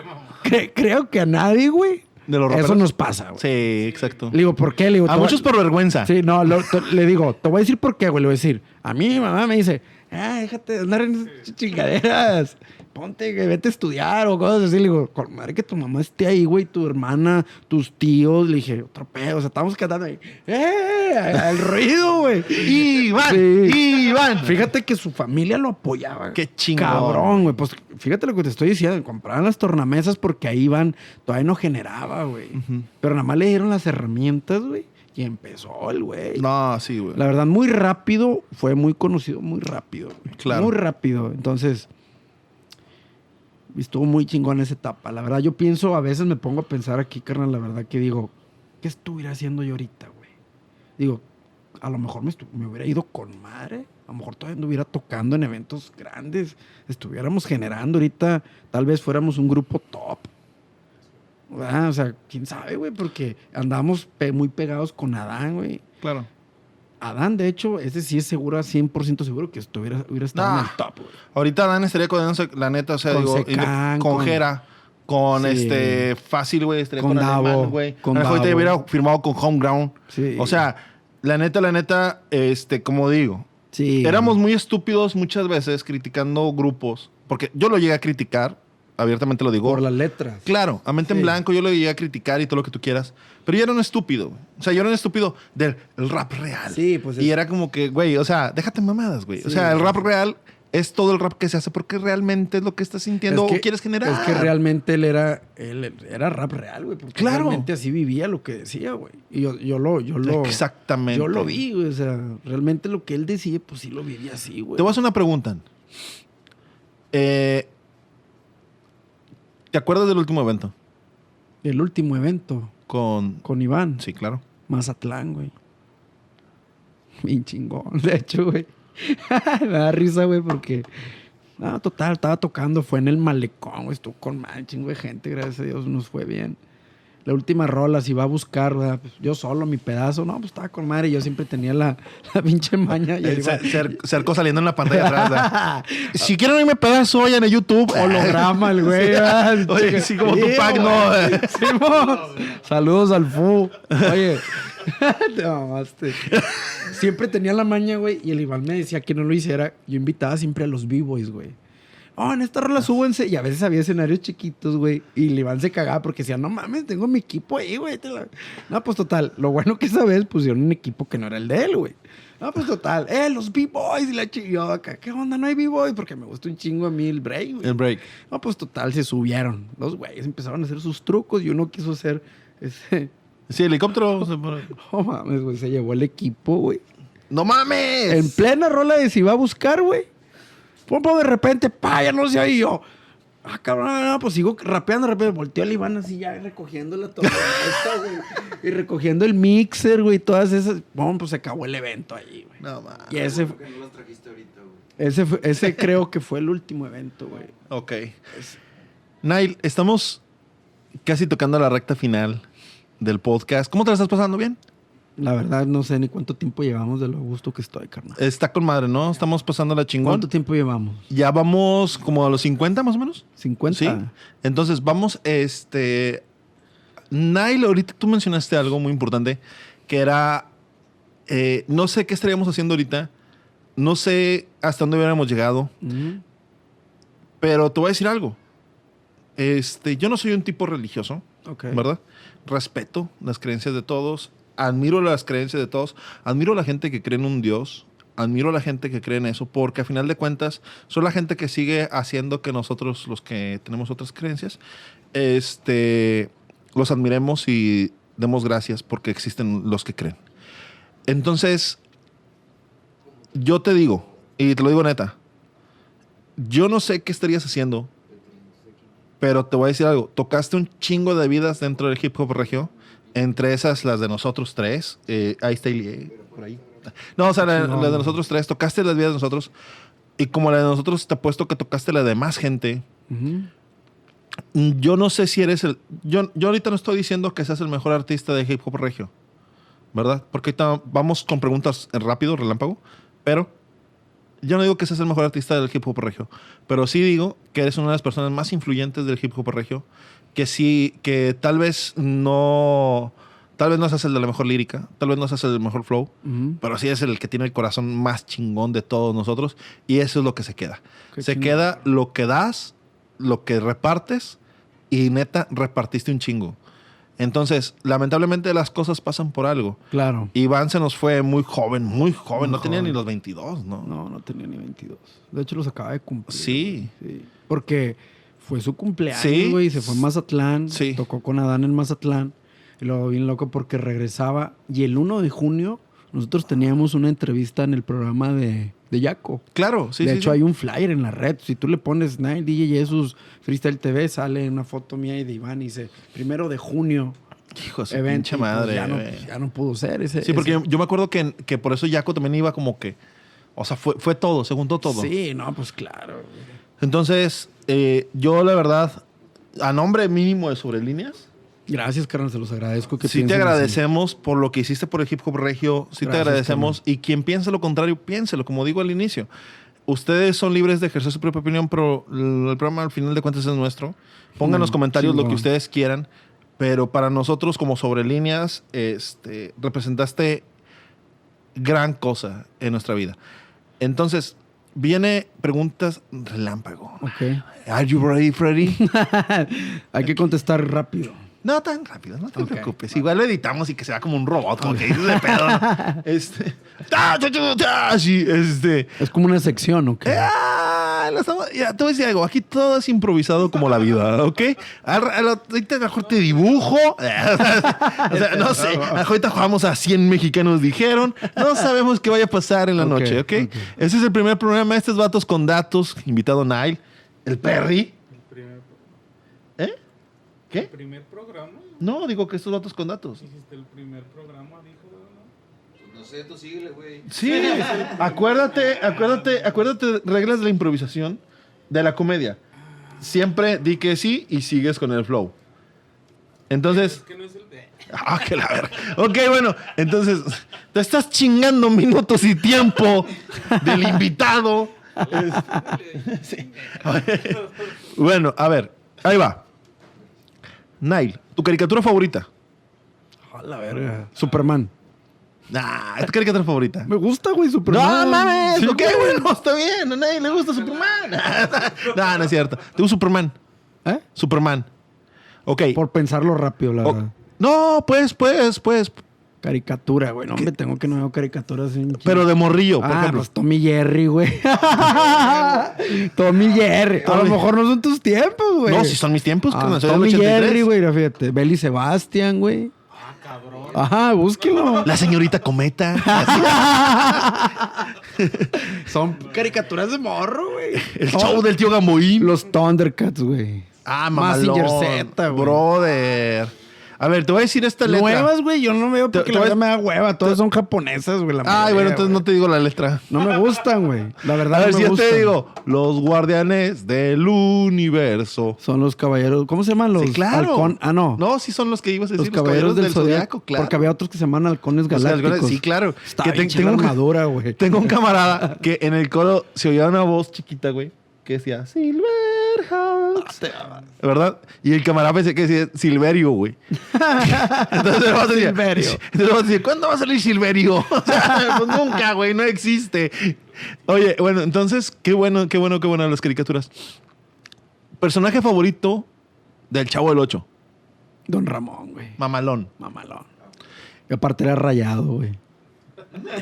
Speaker 5: cre- creo que a nadie, güey.
Speaker 2: ¿De los
Speaker 5: Eso nos pasa, güey.
Speaker 2: Sí, exacto.
Speaker 5: Le digo, ¿por qué? Le digo,
Speaker 2: A muchos por vergüenza.
Speaker 5: Sí, no, lo- le digo, te voy a decir por qué, güey. Le voy a decir, a mí mi mamá me dice, ah, déjate de andar en esas chingaderas. Ponte, que vete a estudiar o cosas así. Le digo, con madre que tu mamá esté ahí, güey, tu hermana, tus tíos. Le dije, otro pedo. O sea, estábamos cantando ahí, ¡eh! El ruido, güey.
Speaker 2: Iván,
Speaker 5: Sí.
Speaker 2: Iván.
Speaker 5: Fíjate que su familia lo apoyaba.
Speaker 2: Qué chingón.
Speaker 5: Cabrón, güey. Pues fíjate lo que te estoy diciendo. Compraban las tornamesas porque ahí Iván todavía no generaba, güey. Pero nada más le dieron las herramientas, güey. Y empezó el güey.
Speaker 2: No, sí, güey.
Speaker 5: La verdad, muy rápido. Fue muy conocido muy rápido. güey.
Speaker 2: Claro.
Speaker 5: Muy rápido. Entonces, estuvo muy chingón esa etapa. La verdad, yo pienso, a veces me pongo a pensar aquí, carnal, la verdad que digo, ¿qué estuviera haciendo yo ahorita, güey? Digo, a lo mejor me hubiera ido con madre. A lo mejor todavía anduviera tocando en eventos grandes. Estuviéramos generando ahorita, tal vez fuéramos un grupo top. ¿Verdad? O sea, quién sabe, güey, porque andamos pe- muy pegados con Adán, güey.
Speaker 2: Claro.
Speaker 5: Adán, de hecho, ese sí es seguro, 100% seguro que estuviera, hubiera estado en el top, güey.
Speaker 2: Ahorita Dan estaría con la neta, o sea,
Speaker 5: Con
Speaker 2: digo,
Speaker 5: Secán,
Speaker 2: con
Speaker 5: con-
Speaker 2: Jera, con
Speaker 5: Sí.
Speaker 2: este fácil, güey, estaría
Speaker 5: Con
Speaker 2: con,
Speaker 5: Davo,
Speaker 2: Alemán, güey.
Speaker 5: con
Speaker 2: mejor ahorita
Speaker 5: Davo.
Speaker 2: hubiera firmado con Homeground.
Speaker 5: Sí.
Speaker 2: O sea, la neta, la neta, este, como digo,
Speaker 5: Sí.
Speaker 2: éramos muy estúpidos muchas veces criticando grupos, porque yo lo llegué a criticar, abiertamente lo digo.
Speaker 5: por las letras.
Speaker 2: Claro, a mente en blanco yo lo llegué a criticar y todo lo que tú quieras. Pero yo era un estúpido. O sea, yo era un estúpido del el rap real.
Speaker 5: Sí, pues
Speaker 2: Y era como que, güey, o sea, déjate mamadas, güey. o sea, el rap real es todo el rap que se hace porque realmente es lo que estás sintiendo
Speaker 5: Es que-
Speaker 2: o quieres generar.
Speaker 5: Es que realmente él era, él era rap real, güey. Porque
Speaker 2: Claro.
Speaker 5: realmente así vivía lo que decía, güey. Y yo, yo lo, yo lo.
Speaker 2: Exactamente.
Speaker 5: Yo lo vi, güey. O sea, realmente lo que él decía, pues sí lo vivía así, güey.
Speaker 2: Te voy a hacer una pregunta. Eh, ¿Te acuerdas del último evento?
Speaker 5: El último evento
Speaker 2: Con.
Speaker 5: con Iván.
Speaker 2: Sí, claro.
Speaker 5: Mazatlán, güey. Bien chingón, de hecho, güey. Me da risa, güey, porque. No, total, estaba tocando, fue en el malecón, güey. Estuvo con mal chingo de gente, gracias a Dios, nos fue bien. La última rola, si va a buscar, ¿verdad? Pues yo solo, mi pedazo, no, pues estaba con madre. Yo siempre tenía la, la pinche maña. Y
Speaker 2: El
Speaker 5: iba-
Speaker 2: cer- cer- cerco saliendo en la pantalla atrás. si quieren oírme pedazo, vayan a YouTube.
Speaker 5: Holograma, el güey.
Speaker 2: Sí. Oye, sí, como
Speaker 5: Sí,
Speaker 2: Tupac,
Speaker 5: güey.
Speaker 2: ¿no?
Speaker 5: Simón. Saludos al Fu. Oye, te mamaste. Siempre tenía la maña, güey, y el Iván me decía que no lo hiciera. Yo invitaba siempre a los B-Boys, güey. Oh, en esta rola súbense. Y a veces había escenarios chiquitos, güey. Y el Iván se cagaba porque decía, no mames, tengo mi equipo ahí, güey. te la-". No, pues total. Lo bueno que esa vez pusieron un equipo que no era el de él, güey. No, pues total. Eh, los B-Boys y la acá. ¿Qué onda? No hay B-Boys porque me gusta un chingo a mí el break, güey.
Speaker 2: El break.
Speaker 5: No, pues total, se subieron. Los güeyes empezaron a hacer sus trucos y uno quiso hacer ese.
Speaker 2: Sí, helicóptero.
Speaker 5: No mames, güey, se llevó el equipo, güey.
Speaker 2: ¡No mames!
Speaker 5: En plena rola de si va a buscar, güey. Pum, pum, de repente, pa, ya no sé ahí yo. Ah, cabrón, pues sigo rapeando, de repente volteó el Iván así ya recogiendo la güey. Y recogiendo el mixer, güey, todas esas. Pum, pues se acabó el evento ahí, güey.
Speaker 2: No mames.
Speaker 5: Y ese,
Speaker 4: ¿Por qué no las trajiste ahorita, güey?
Speaker 5: ese, fue- ese creo que fue el último evento, güey.
Speaker 2: Ok. Nail, estamos casi tocando la recta final del podcast. ¿Cómo te la estás pasando? ¿Bien?
Speaker 5: La verdad, no sé ni cuánto tiempo llevamos de lo gusto que estoy, carnal.
Speaker 2: Está con madre, ¿no? Estamos pasando la chingón.
Speaker 5: ¿Cuánto tiempo llevamos?
Speaker 2: Ya vamos como a los 50 más o menos.
Speaker 5: ¿50?
Speaker 2: Sí. Entonces vamos, este... Ahorita tú mencionaste algo muy importante, que era, eh, no sé qué estaríamos haciendo ahorita, no sé hasta dónde hubiéramos llegado, pero te voy a decir algo. Este, yo no soy un tipo religioso,
Speaker 5: Ok.
Speaker 2: ¿verdad? Respeto las creencias de todos, admiro las creencias de todos, admiro a la gente que cree en un Dios, admiro a la gente que cree en eso, porque a final de cuentas son la gente que sigue haciendo que nosotros, los que tenemos otras creencias, este, los admiremos y demos gracias porque existen los que creen. Entonces, yo te digo, y te lo digo neta, yo no sé qué estarías haciendo pero te voy a decir algo. Tocaste un chingo de vidas dentro del hip hop regio. Entre esas, las de nosotros tres. Eh, ahí está por ahí. No, o sea, la,
Speaker 5: No.
Speaker 2: la de nosotros tres. Tocaste las vidas de nosotros. Y como la de nosotros, te apuesto que tocaste la de más gente. Yo no sé si eres el. Yo, yo ahorita no estoy diciendo que seas el mejor artista de hip hop regio, ¿verdad? Porque ahorita vamos con preguntas rápido, relámpago, pero yo no digo que seas el mejor artista del hip hop regio, pero sí digo que eres una de las personas más influyentes del hip hop regio, que sí, que tal vez no. Tal vez no seas el de la mejor lírica, tal vez no seas el del mejor flow,
Speaker 5: Ujú.
Speaker 2: pero sí es el que tiene el corazón más chingón de todos nosotros y eso es lo que se queda.
Speaker 5: Qué
Speaker 2: se
Speaker 5: chingón.
Speaker 2: queda lo que das, lo que repartes y neta repartiste un chingo. Entonces, lamentablemente las cosas pasan por algo.
Speaker 5: Claro.
Speaker 2: Iván se nos fue muy joven, muy joven,
Speaker 5: Muy
Speaker 2: no tenía
Speaker 5: joven.
Speaker 2: ni los 22, ¿no?
Speaker 5: No, no tenía ni 22. De hecho, los acaba de cumplir.
Speaker 2: Sí.
Speaker 5: Sí. Porque fue su cumpleaños,
Speaker 2: Sí.
Speaker 5: güey. Se fue a Mazatlán.
Speaker 2: Sí.
Speaker 5: Tocó con Adán en Mazatlán. Y luego bien loco porque regresaba. Y el 1 de junio nosotros teníamos una entrevista en el programa de, de Yaco.
Speaker 2: Claro, sí,
Speaker 5: de
Speaker 2: sí,
Speaker 5: hecho,
Speaker 2: sí.
Speaker 5: hay un flyer en la red. Si tú le pones Nine DJ Jesus Freestyle TV, sale una foto mía y de Iván y dice primero de junio.
Speaker 2: Hijo de pinche
Speaker 5: pues
Speaker 2: madre.
Speaker 5: ya, no,
Speaker 2: güey.
Speaker 5: ya no pudo ser ese.
Speaker 2: sí, porque
Speaker 5: ese-
Speaker 2: yo, yo me acuerdo que, que por eso Yaco también iba como que. O sea, fue, fue todo, se juntó todo.
Speaker 5: Sí, no, pues claro.
Speaker 2: Entonces, eh, yo la verdad, a nombre mínimo de Sobre Líneas,
Speaker 5: Gracias, carnal, se los agradezco. Que
Speaker 2: sí te
Speaker 5: así.
Speaker 2: agradecemos por lo que hiciste por el hip hop regio, sí te agradecemos. Y quien piense lo contrario, piénselo, como digo al inicio. Ustedes son libres de ejercer su propia opinión, pero el programa al final de cuentas es nuestro. Pongan en los
Speaker 5: Mm,
Speaker 2: comentarios lo que ustedes quieran, pero para nosotros como Sobre Líneas, este, representaste gran cosa en nuestra vida. Entonces, viene preguntas relámpago.
Speaker 5: Ok.
Speaker 2: Are you ready, Freddy?
Speaker 5: Hay que contestar rápido.
Speaker 2: No tan rápido, no te preocupes. Igual lo editamos y que sea como un robot, como que dices de pedo. ¿no? Este. así, este.
Speaker 5: Es como una sección, ¿ok?
Speaker 2: Ah, lo estamos- ya, te voy a decir algo. Aquí todo es improvisado como la vida, ¿ok? Ahorita mejor te dibujo. o sea, no sé. Ahorita jugamos a 100 mexicanos, dijeron. No sabemos qué vaya a pasar en la noche, ¿ok?
Speaker 5: ok.
Speaker 2: Ese es el primer programa. Estos vatos con datos. Invitado Nile. El Perry.
Speaker 3: El primer,
Speaker 2: ¿Eh?
Speaker 3: el
Speaker 2: ¿Qué?
Speaker 3: primer programa.
Speaker 2: No, digo que estos datos con datos.
Speaker 3: Hiciste el primer programa, dijo. ¿no?
Speaker 4: Pues no sé, tú síguele, güey.
Speaker 2: Sí, acuérdate, acuérdate, acuérdate reglas de la improvisación de la comedia. Siempre di que sí y sigues con el flow. Entonces,
Speaker 3: Es que no es el de.
Speaker 2: ah, que la verga. Ok, bueno, entonces te estás chingando minutos y tiempo del invitado. Sí. Bueno, a ver, ahí va. Nile, tu caricatura favorita.
Speaker 5: A la verga. Superman.
Speaker 2: Nah, es tu caricatura favorita.
Speaker 5: Me gusta, güey, Superman.
Speaker 2: No mames,
Speaker 5: Sí,
Speaker 2: ok,
Speaker 5: güey.
Speaker 2: bueno, está bien. A nadie le gusta Superman. no, no es cierto. Te gusta Superman.
Speaker 5: ¿Eh?
Speaker 2: Superman. Ok.
Speaker 5: Por pensarlo rápido, la
Speaker 2: O-
Speaker 5: verdad.
Speaker 2: no, pues, pues, pues.
Speaker 5: Caricatura, güey. No, hombre, tengo que no veo caricaturas. sin
Speaker 2: Pero de morrillo, por
Speaker 5: ah,
Speaker 2: ejemplo.
Speaker 5: pues Tommy Jerry, güey. Tommy Jerry. A lo mejor no son tus tiempos, güey.
Speaker 2: no, si son mis tiempos,
Speaker 5: Ah, Tommy
Speaker 2: 83.
Speaker 5: Jerry, güey. Fíjate. Belly Sebastian, güey.
Speaker 3: Ah, cabrón.
Speaker 5: Ajá, búsquelo.
Speaker 2: La señorita Cometa.
Speaker 5: Son caricaturas de morro, güey.
Speaker 2: El show del tío Gamboín.
Speaker 5: Los Thundercats, güey.
Speaker 2: Ah,
Speaker 5: Mazinger
Speaker 2: mamalón.
Speaker 5: Z, güey.
Speaker 2: Brother. A ver, te voy a decir esta letra.
Speaker 5: Nuevas, güey, yo no veo porque
Speaker 2: te
Speaker 5: la verdad me da hueva. Todas son japonesas, güey.
Speaker 2: Ay,
Speaker 5: mayoría,
Speaker 2: bueno, entonces no te digo la letra.
Speaker 5: No me gustan, güey. La verdad
Speaker 2: A ver,
Speaker 5: no
Speaker 2: si
Speaker 5: me
Speaker 2: yo te
Speaker 5: gustan.
Speaker 2: digo, los guardianes del universo.
Speaker 5: Son los caballeros. ¿Cómo se llaman los?
Speaker 2: sí, claro.
Speaker 5: halcón- Ah, no.
Speaker 2: No, sí son los que ibas a
Speaker 5: los
Speaker 2: decir.
Speaker 5: caballeros, del, zodiaco,
Speaker 2: claro.
Speaker 5: Porque había otros que se llaman halcones
Speaker 2: Los
Speaker 5: galácticos.
Speaker 2: sí, claro.
Speaker 5: Está
Speaker 2: Que
Speaker 5: bien
Speaker 2: tengo
Speaker 5: armadura, güey.
Speaker 2: Tengo un camarada que en el coro se oía una voz chiquita, güey, que decía Silverhawks. ¿Verdad? Y el camarada pensé que decía Silverio, güey. Entonces el vato decía,
Speaker 5: Silverio.
Speaker 2: Entonces el vato decía, ¿cuándo va a salir Silverio? O sea, pues nunca, güey, no existe. Oye, bueno, entonces, qué bueno, qué bueno, qué bueno las caricaturas. Personaje favorito del Chavo del 8.
Speaker 5: Don Ramón, güey.
Speaker 2: Mamalón.
Speaker 5: Mamalón. Y aparte era rayado, güey.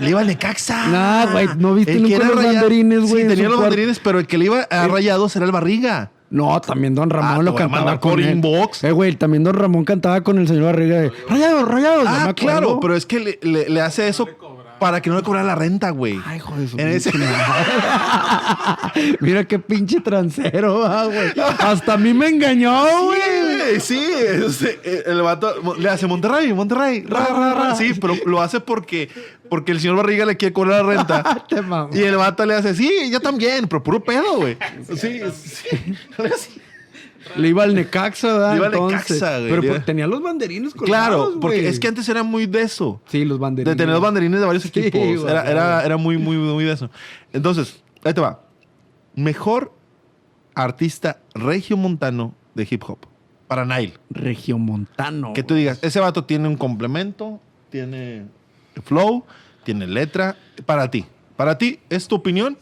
Speaker 2: Le iba al Necaxa.
Speaker 5: Nah, güey, ¿no viste
Speaker 2: El que
Speaker 5: nunca los
Speaker 2: rayado-
Speaker 5: banderines, güey,
Speaker 2: Sí,
Speaker 5: en
Speaker 2: tenía los
Speaker 5: cuarto?
Speaker 2: banderines, pero el que le iba a rayados era el Barriga.
Speaker 5: No, también Don Ramón
Speaker 2: Ah, te
Speaker 5: lo
Speaker 2: a
Speaker 5: cantaba con él.
Speaker 2: inbox.
Speaker 5: Eh, güey, también Don Ramón cantaba con el señor Barriga de Rayados, rayados.
Speaker 2: Ah, claro, pero es que le, le- le hace eso para que no le cobrara la renta, güey.
Speaker 5: Ay, hijo de su
Speaker 2: En ese-.
Speaker 5: Mira qué pinche transero, ah, güey. Hasta a mí me engañó, güey.
Speaker 2: Sí, sí, este, el vato le hace Monterrey, Monterrey, ra, ra, ra. Sí, pero lo hace porque, porque el señor Barriga le quiere cobrar la renta.
Speaker 5: Te mamo.
Speaker 2: Y el vato le hace, sí, yo también, pero puro pedo, güey. Sí, sí. Le
Speaker 5: iba al Necaxa, ¿verdad?
Speaker 2: Le iba al Necaxa, güey.
Speaker 5: Pero pues, tenía los banderines colgados,
Speaker 2: Claro, porque es que antes era muy de eso.
Speaker 5: Sí, los
Speaker 2: De
Speaker 5: banderines.
Speaker 2: tener los banderines de varios
Speaker 5: Sí,
Speaker 2: equipos.
Speaker 5: güey,
Speaker 2: Era, era muy, muy, muy de eso. Entonces, ahí te va. Mejor artista regiomontano de hip hop. Para Nile.
Speaker 5: Regiomontano.
Speaker 2: Que tú digas, ese vato tiene un complemento, tiene flow, tiene letra. Para ti. Para ti, ¿es tu opinión?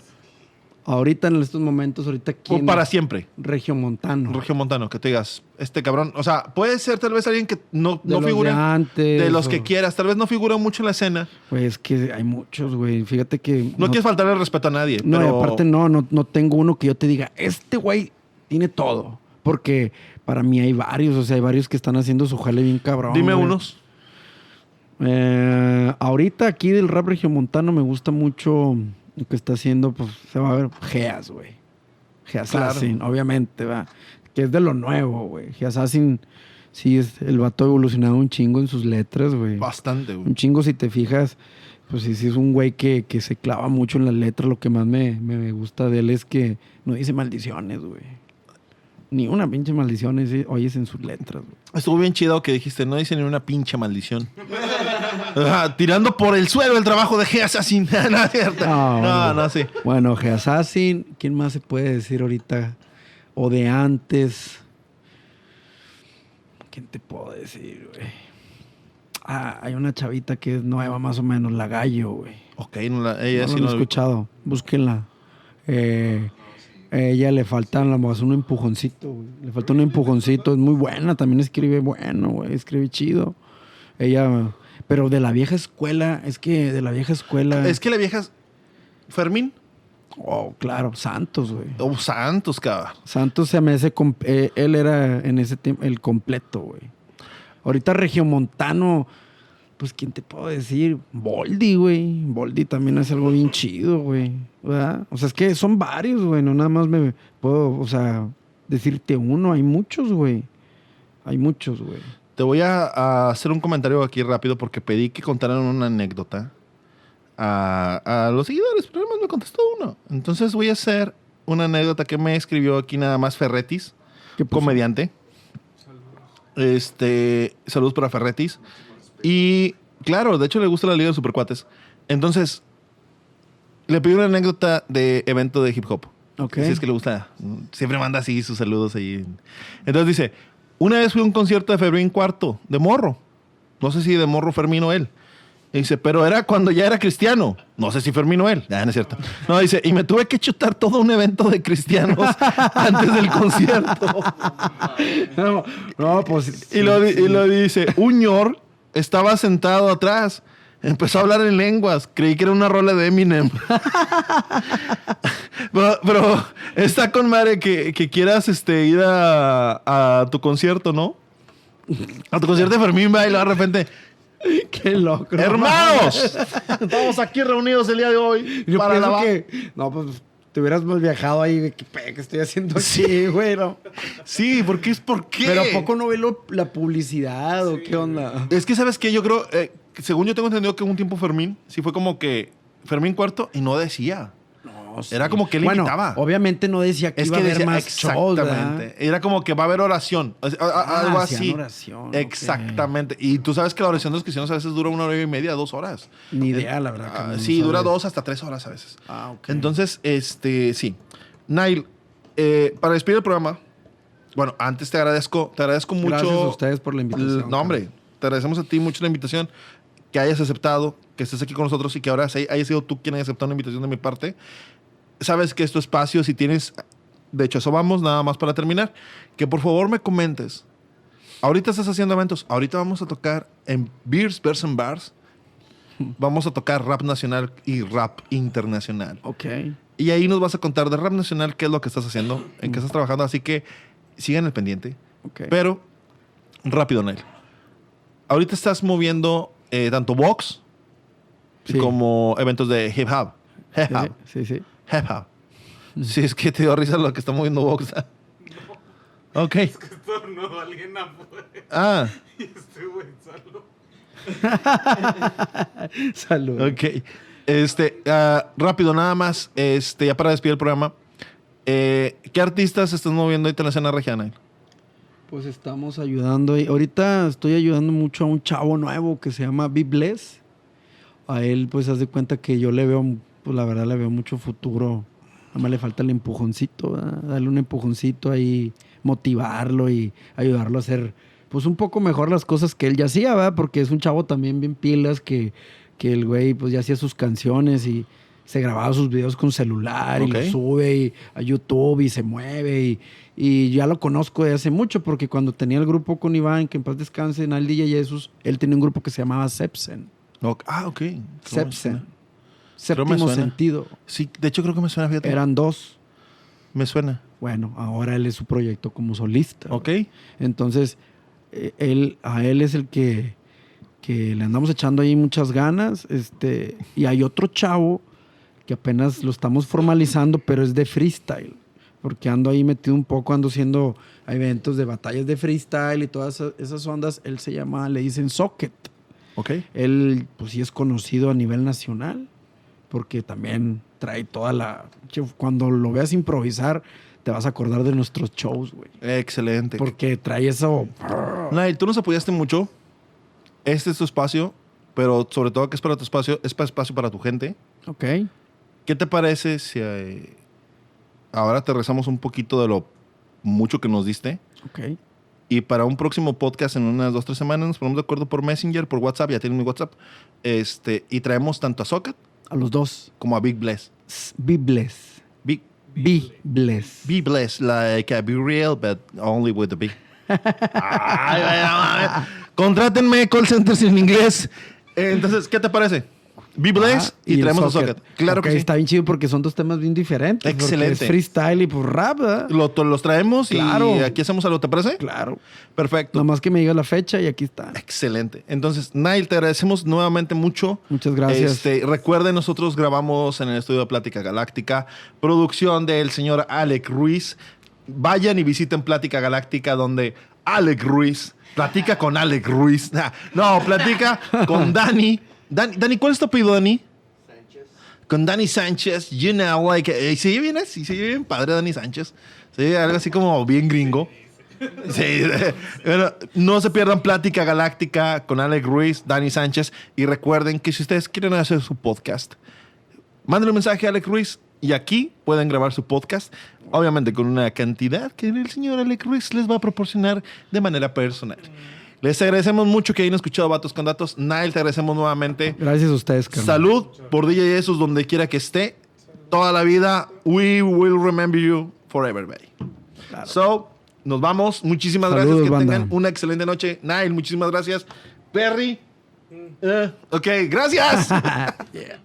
Speaker 5: Ahorita, en estos momentos, ahorita,
Speaker 2: O
Speaker 5: ¿quién?
Speaker 2: para siempre.
Speaker 5: Regiomontano.
Speaker 2: Regiomontano, que tú digas, este cabrón. O sea, puede ser tal vez alguien que no,
Speaker 5: De
Speaker 2: no
Speaker 5: los
Speaker 2: figura.
Speaker 5: de antes,
Speaker 2: de los
Speaker 5: o-
Speaker 2: que quieras. Tal vez no figura mucho en la escena.
Speaker 5: Güey, es que hay muchos, güey. Fíjate que...
Speaker 2: No, quieres faltarle el respeto a nadie.
Speaker 5: No, y
Speaker 2: pero...
Speaker 5: aparte no, no, no tengo uno que yo te diga, este güey tiene todo. Porque para mí hay varios, o sea, hay varios que están haciendo su jale bien cabrón.
Speaker 2: Dime
Speaker 5: güey.
Speaker 2: unos.
Speaker 5: Eh, ahorita aquí del rap regiomontano me gusta mucho lo que está haciendo, pues se va a ver Geas, güey. Geassassin, obviamente, va. Que es de lo nuevo, güey. Geassassin, sí, es, el vato ha evolucionado un chingo en sus letras, güey.
Speaker 2: Bastante, güey.
Speaker 5: Un chingo si te fijas, pues sí, sí es un güey que, que se clava mucho en las letras. Lo que más me- me gusta de él es que no dice maldiciones, güey. Ni una pinche maldición es- oyes en sus letras, güey.
Speaker 2: Estuvo bien chido que dijiste, no dice ni una pinche maldición. Ajá, tirando por el suelo el trabajo de G Assassin. no, cierto.
Speaker 5: Ah,
Speaker 2: no, no, sí.
Speaker 5: Bueno, Geassassin, ¿quién más se puede decir ahorita? O de antes. ¿Quién te puedo decir, güey? Ah, hay una chavita que es nueva, más o menos, la gallo, güey.
Speaker 2: Ok, no la, ella
Speaker 5: no
Speaker 2: sí
Speaker 5: lo he
Speaker 2: no-
Speaker 5: escuchado. Búsquenla. Eh, ella le falta la más un empujoncito, güey. Le falta un empujoncito. Es muy buena. También escribe bueno, güey. Escribe chido. Ella... Pero de la vieja escuela, es que de la vieja escuela...
Speaker 2: Es que la vieja Fermín
Speaker 5: Oh, claro, Santos, güey.
Speaker 2: o Santos, cabrón.
Speaker 5: Santos se me hace... eh, él era en ese tiempo el completo, güey. Ahorita Regiomontano, pues, ¿quién te puedo decir? Boldi, güey. Boldi también hace algo bien chido, güey. ¿Verdad? O sea, es que son varios, güey. No nada más me puedo, o sea, decirte uno. Hay muchos, güey. Hay muchos, güey.
Speaker 2: Te voy a, a hacer un comentario aquí rápido porque pedí que contaran una anécdota a, a los seguidores, pero nada más me contestó uno. Entonces voy a hacer una anécdota que me escribió aquí nada más Ferretis, comediante. Este, saludos para Ferretis. Y claro, de hecho le gusta la Liga de Supercuates. Entonces, le pedí una anécdota de evento de hip hop.
Speaker 5: Ok.
Speaker 2: Si es que le gusta, siempre manda así sus saludos ahí. Entonces dice, una vez fui a un concierto de Fermín Cuarto, de Morro. No sé si de Morro Fermín o él. Y dice, pero era cuando ya era cristiano. No sé si Fermín o él. Ah, no es cierto. No, dice, y me tuve que chutar todo un evento de cristianos antes del concierto.
Speaker 5: No, no, pues...
Speaker 2: Y lo, di- y lo dice, un ñor estaba sentado atrás. Empezó a hablar en lenguas. Creí que era una rola de Eminem. pero, pero está con madre que, que quieras este, ir a, a tu concierto, ¿no? A tu concierto de Fermín va y luego de repente,
Speaker 5: Qué loco.
Speaker 2: ¡hermanos! Estamos aquí reunidos el día de hoy
Speaker 5: Yo
Speaker 2: para la
Speaker 5: que... No, pues... Te hubieras mal viajado ahí de que, ¿qué estoy haciendo aquí, güey? no?
Speaker 2: Sí, porque es por qué.
Speaker 5: Pero ¿a poco no ve lo- la publicidad o qué onda?
Speaker 2: Es que, ¿sabes qué? Yo creo, eh, según yo tengo entendido que un tiempo Fermín, sí fue como que Fermín cuarto y no decía.
Speaker 5: No,
Speaker 2: Era como que él
Speaker 5: bueno,
Speaker 2: invitaba.
Speaker 5: obviamente no decía que
Speaker 2: Es
Speaker 5: iba
Speaker 2: que
Speaker 5: a haber
Speaker 2: decía,
Speaker 5: más
Speaker 2: exactamente. Era como que va a haber oración. o sea,
Speaker 5: Ah,
Speaker 2: algo así.
Speaker 5: oración.
Speaker 2: Exactamente. Y tú sabes que la oración de los cristianos a veces dura una hora y media, dos horas.
Speaker 5: Ni idea, la verdad.
Speaker 2: Ah,
Speaker 5: no
Speaker 2: sí, dura dos hasta tres horas a veces.
Speaker 5: Ah, ok.
Speaker 2: Entonces, este, sí. Nail, eh, para despedir el programa, bueno, antes te agradezco, te agradezco mucho.
Speaker 5: Gracias a ustedes por la invitación.
Speaker 2: No, hombre, te agradecemos a ti mucho la invitación, que hayas aceptado, que estés aquí con nosotros y que ahora hayas sido tú quien haya aceptado una invitación de mi parte. Sabes que es tu espacio, si tienes, de hecho, eso vamos, nada más para terminar, que por favor me comentes. Ahorita estás haciendo eventos, ahorita vamos a tocar en Beers, Beers and Bars. Vamos a tocar rap nacional y rap internacional.
Speaker 5: Ok.
Speaker 2: Y ahí nos vas a contar de rap nacional qué es lo que estás haciendo, en qué estás trabajando. Así que sigan el pendiente.
Speaker 5: ok.
Speaker 2: Pero, rápido, Nail. Ahorita estás moviendo eh, tanto box
Speaker 5: Sí.
Speaker 2: como eventos de hip hop. Hip hop.
Speaker 5: sí, sí.
Speaker 2: Hop. Si es que te dio risa lo que está moviendo box. ok.
Speaker 3: Es que estornudó alguien afuera
Speaker 2: Ah,
Speaker 3: y este güey saló.
Speaker 5: Salud.
Speaker 2: ok. Este, ah, rápido, nada más. Este, ya para despedir el programa. Eh, ¿Qué artistas estás moviendo ahorita en la escena regional?
Speaker 5: Pues estamos ayudando. Ahorita estoy ayudando mucho a un chavo nuevo que se llama Bibles. A él, pues, haz de cuenta que yo le veo, pues, la verdad, le veo mucho futuro. Nada más le falta el empujoncito, ¿verdad? darle un empujoncito ahí, motivarlo y ayudarlo a hacer, pues, un poco mejor las cosas que él ya hacía, ¿verdad? Porque es un chavo también bien pilas que, que el güey, pues, ya hacía sus canciones y se grababa sus videos con celular y los sube y a YouTube y se mueve y, y ya lo conozco de hace mucho porque cuando tenía el grupo con Iván, que en paz descanse, en el DJ Jesús, él tenía un grupo que se llamaba Sepsen.
Speaker 2: Ah, ok.
Speaker 5: Sepsen. Séptimo
Speaker 2: suena.
Speaker 5: sentido.
Speaker 2: Sí, de hecho creo que me suena, fíjate.
Speaker 5: Eran dos.
Speaker 2: Me suena.
Speaker 5: Bueno, ahora él es su proyecto como solista.
Speaker 2: Ok.
Speaker 5: Entonces, eh, él, a él es el que, que le andamos echando ahí muchas ganas. Este, y hay otro chavo que apenas lo estamos formalizando, pero es de freestyle. Porque ando ahí metido un poco, ando haciendo eventos de batallas de freestyle y todas esas, esas ondas. Él se llama, le dicen Socket.
Speaker 2: Ok.
Speaker 5: Él, pues sí es conocido a nivel nacional, porque también trae toda la... Cuando lo veas improvisar, te vas a acordar de nuestros shows, güey.
Speaker 2: Excelente.
Speaker 5: Porque trae eso...
Speaker 2: Nail, tú nos apoyaste mucho. Este es tu espacio, pero sobre todo que es para tu espacio, es para espacio para tu gente.
Speaker 5: Ok.
Speaker 2: ¿Qué te parece si eh, ahora te rezamos un poquito de lo mucho que nos diste?
Speaker 5: Ok.
Speaker 2: Y para un próximo podcast en unas dos, tres semanas nos ponemos de acuerdo por Messenger, por WhatsApp, ya tienen mi WhatsApp. Este, y traemos tanto a Socket
Speaker 5: A los dos.
Speaker 2: como a Big Bless.
Speaker 5: S- Be blessed.
Speaker 2: Big,
Speaker 5: Be blessed.
Speaker 2: be blessed, like a be real, but only with the big. Ay, ay, ay, ay. Contrátenme call centers en inglés. Entonces, ¿qué te parece?
Speaker 5: Ah,
Speaker 2: y,
Speaker 5: el
Speaker 2: traemos a Socket. Claro que sí.
Speaker 5: Está bien chido porque son dos temas bien diferentes.
Speaker 2: Excelente.
Speaker 5: Es freestyle y pues rap, ¿verdad?
Speaker 2: Lo- to- los traemos
Speaker 5: Claro.
Speaker 2: y aquí hacemos algo, ¿te parece?
Speaker 5: Claro.
Speaker 2: Perfecto.
Speaker 5: Nomás que me digas la fecha y aquí está.
Speaker 2: Excelente. Entonces, Nail, te agradecemos nuevamente mucho.
Speaker 5: Muchas gracias.
Speaker 2: Este, recuerden, nosotros grabamos en el estudio de Plática Galáctica, producción del señor Alec Ruiz. Vayan y visiten Plática Galáctica, donde Alec Ruiz platica con Alec Ruiz. No, platica con Dani. Dani, Dani, ¿cuál es tu apellido, Dani? Con Dani Sánchez, you know, like, eh, ¿se oye bien? Sí, bien padre Dani Sánchez. Se oye algo así como bien gringo. Sí, bueno, no se pierdan Plática Galáctica con Alec Ruiz, Dani Sánchez. Y recuerden que si ustedes quieren hacer su podcast, manden un mensaje a Alec Ruiz y aquí pueden grabar su podcast. Obviamente con una cantidad que el señor Alec Ruiz les va a proporcionar de manera personal. Les agradecemos mucho que hayan escuchado Vatos con Datos. Nile, te agradecemos nuevamente.
Speaker 5: Gracias a ustedes, carnal.
Speaker 2: Salud por DJ Jesus donde quiera que esté. Toda la vida. We will remember you forever, baby. So, nos vamos. Muchísimas
Speaker 5: Saludos,
Speaker 2: gracias. Que
Speaker 5: banda.
Speaker 2: tengan una excelente noche. Nile, muchísimas gracias. Perry. eh, ok, gracias.
Speaker 5: Yeah.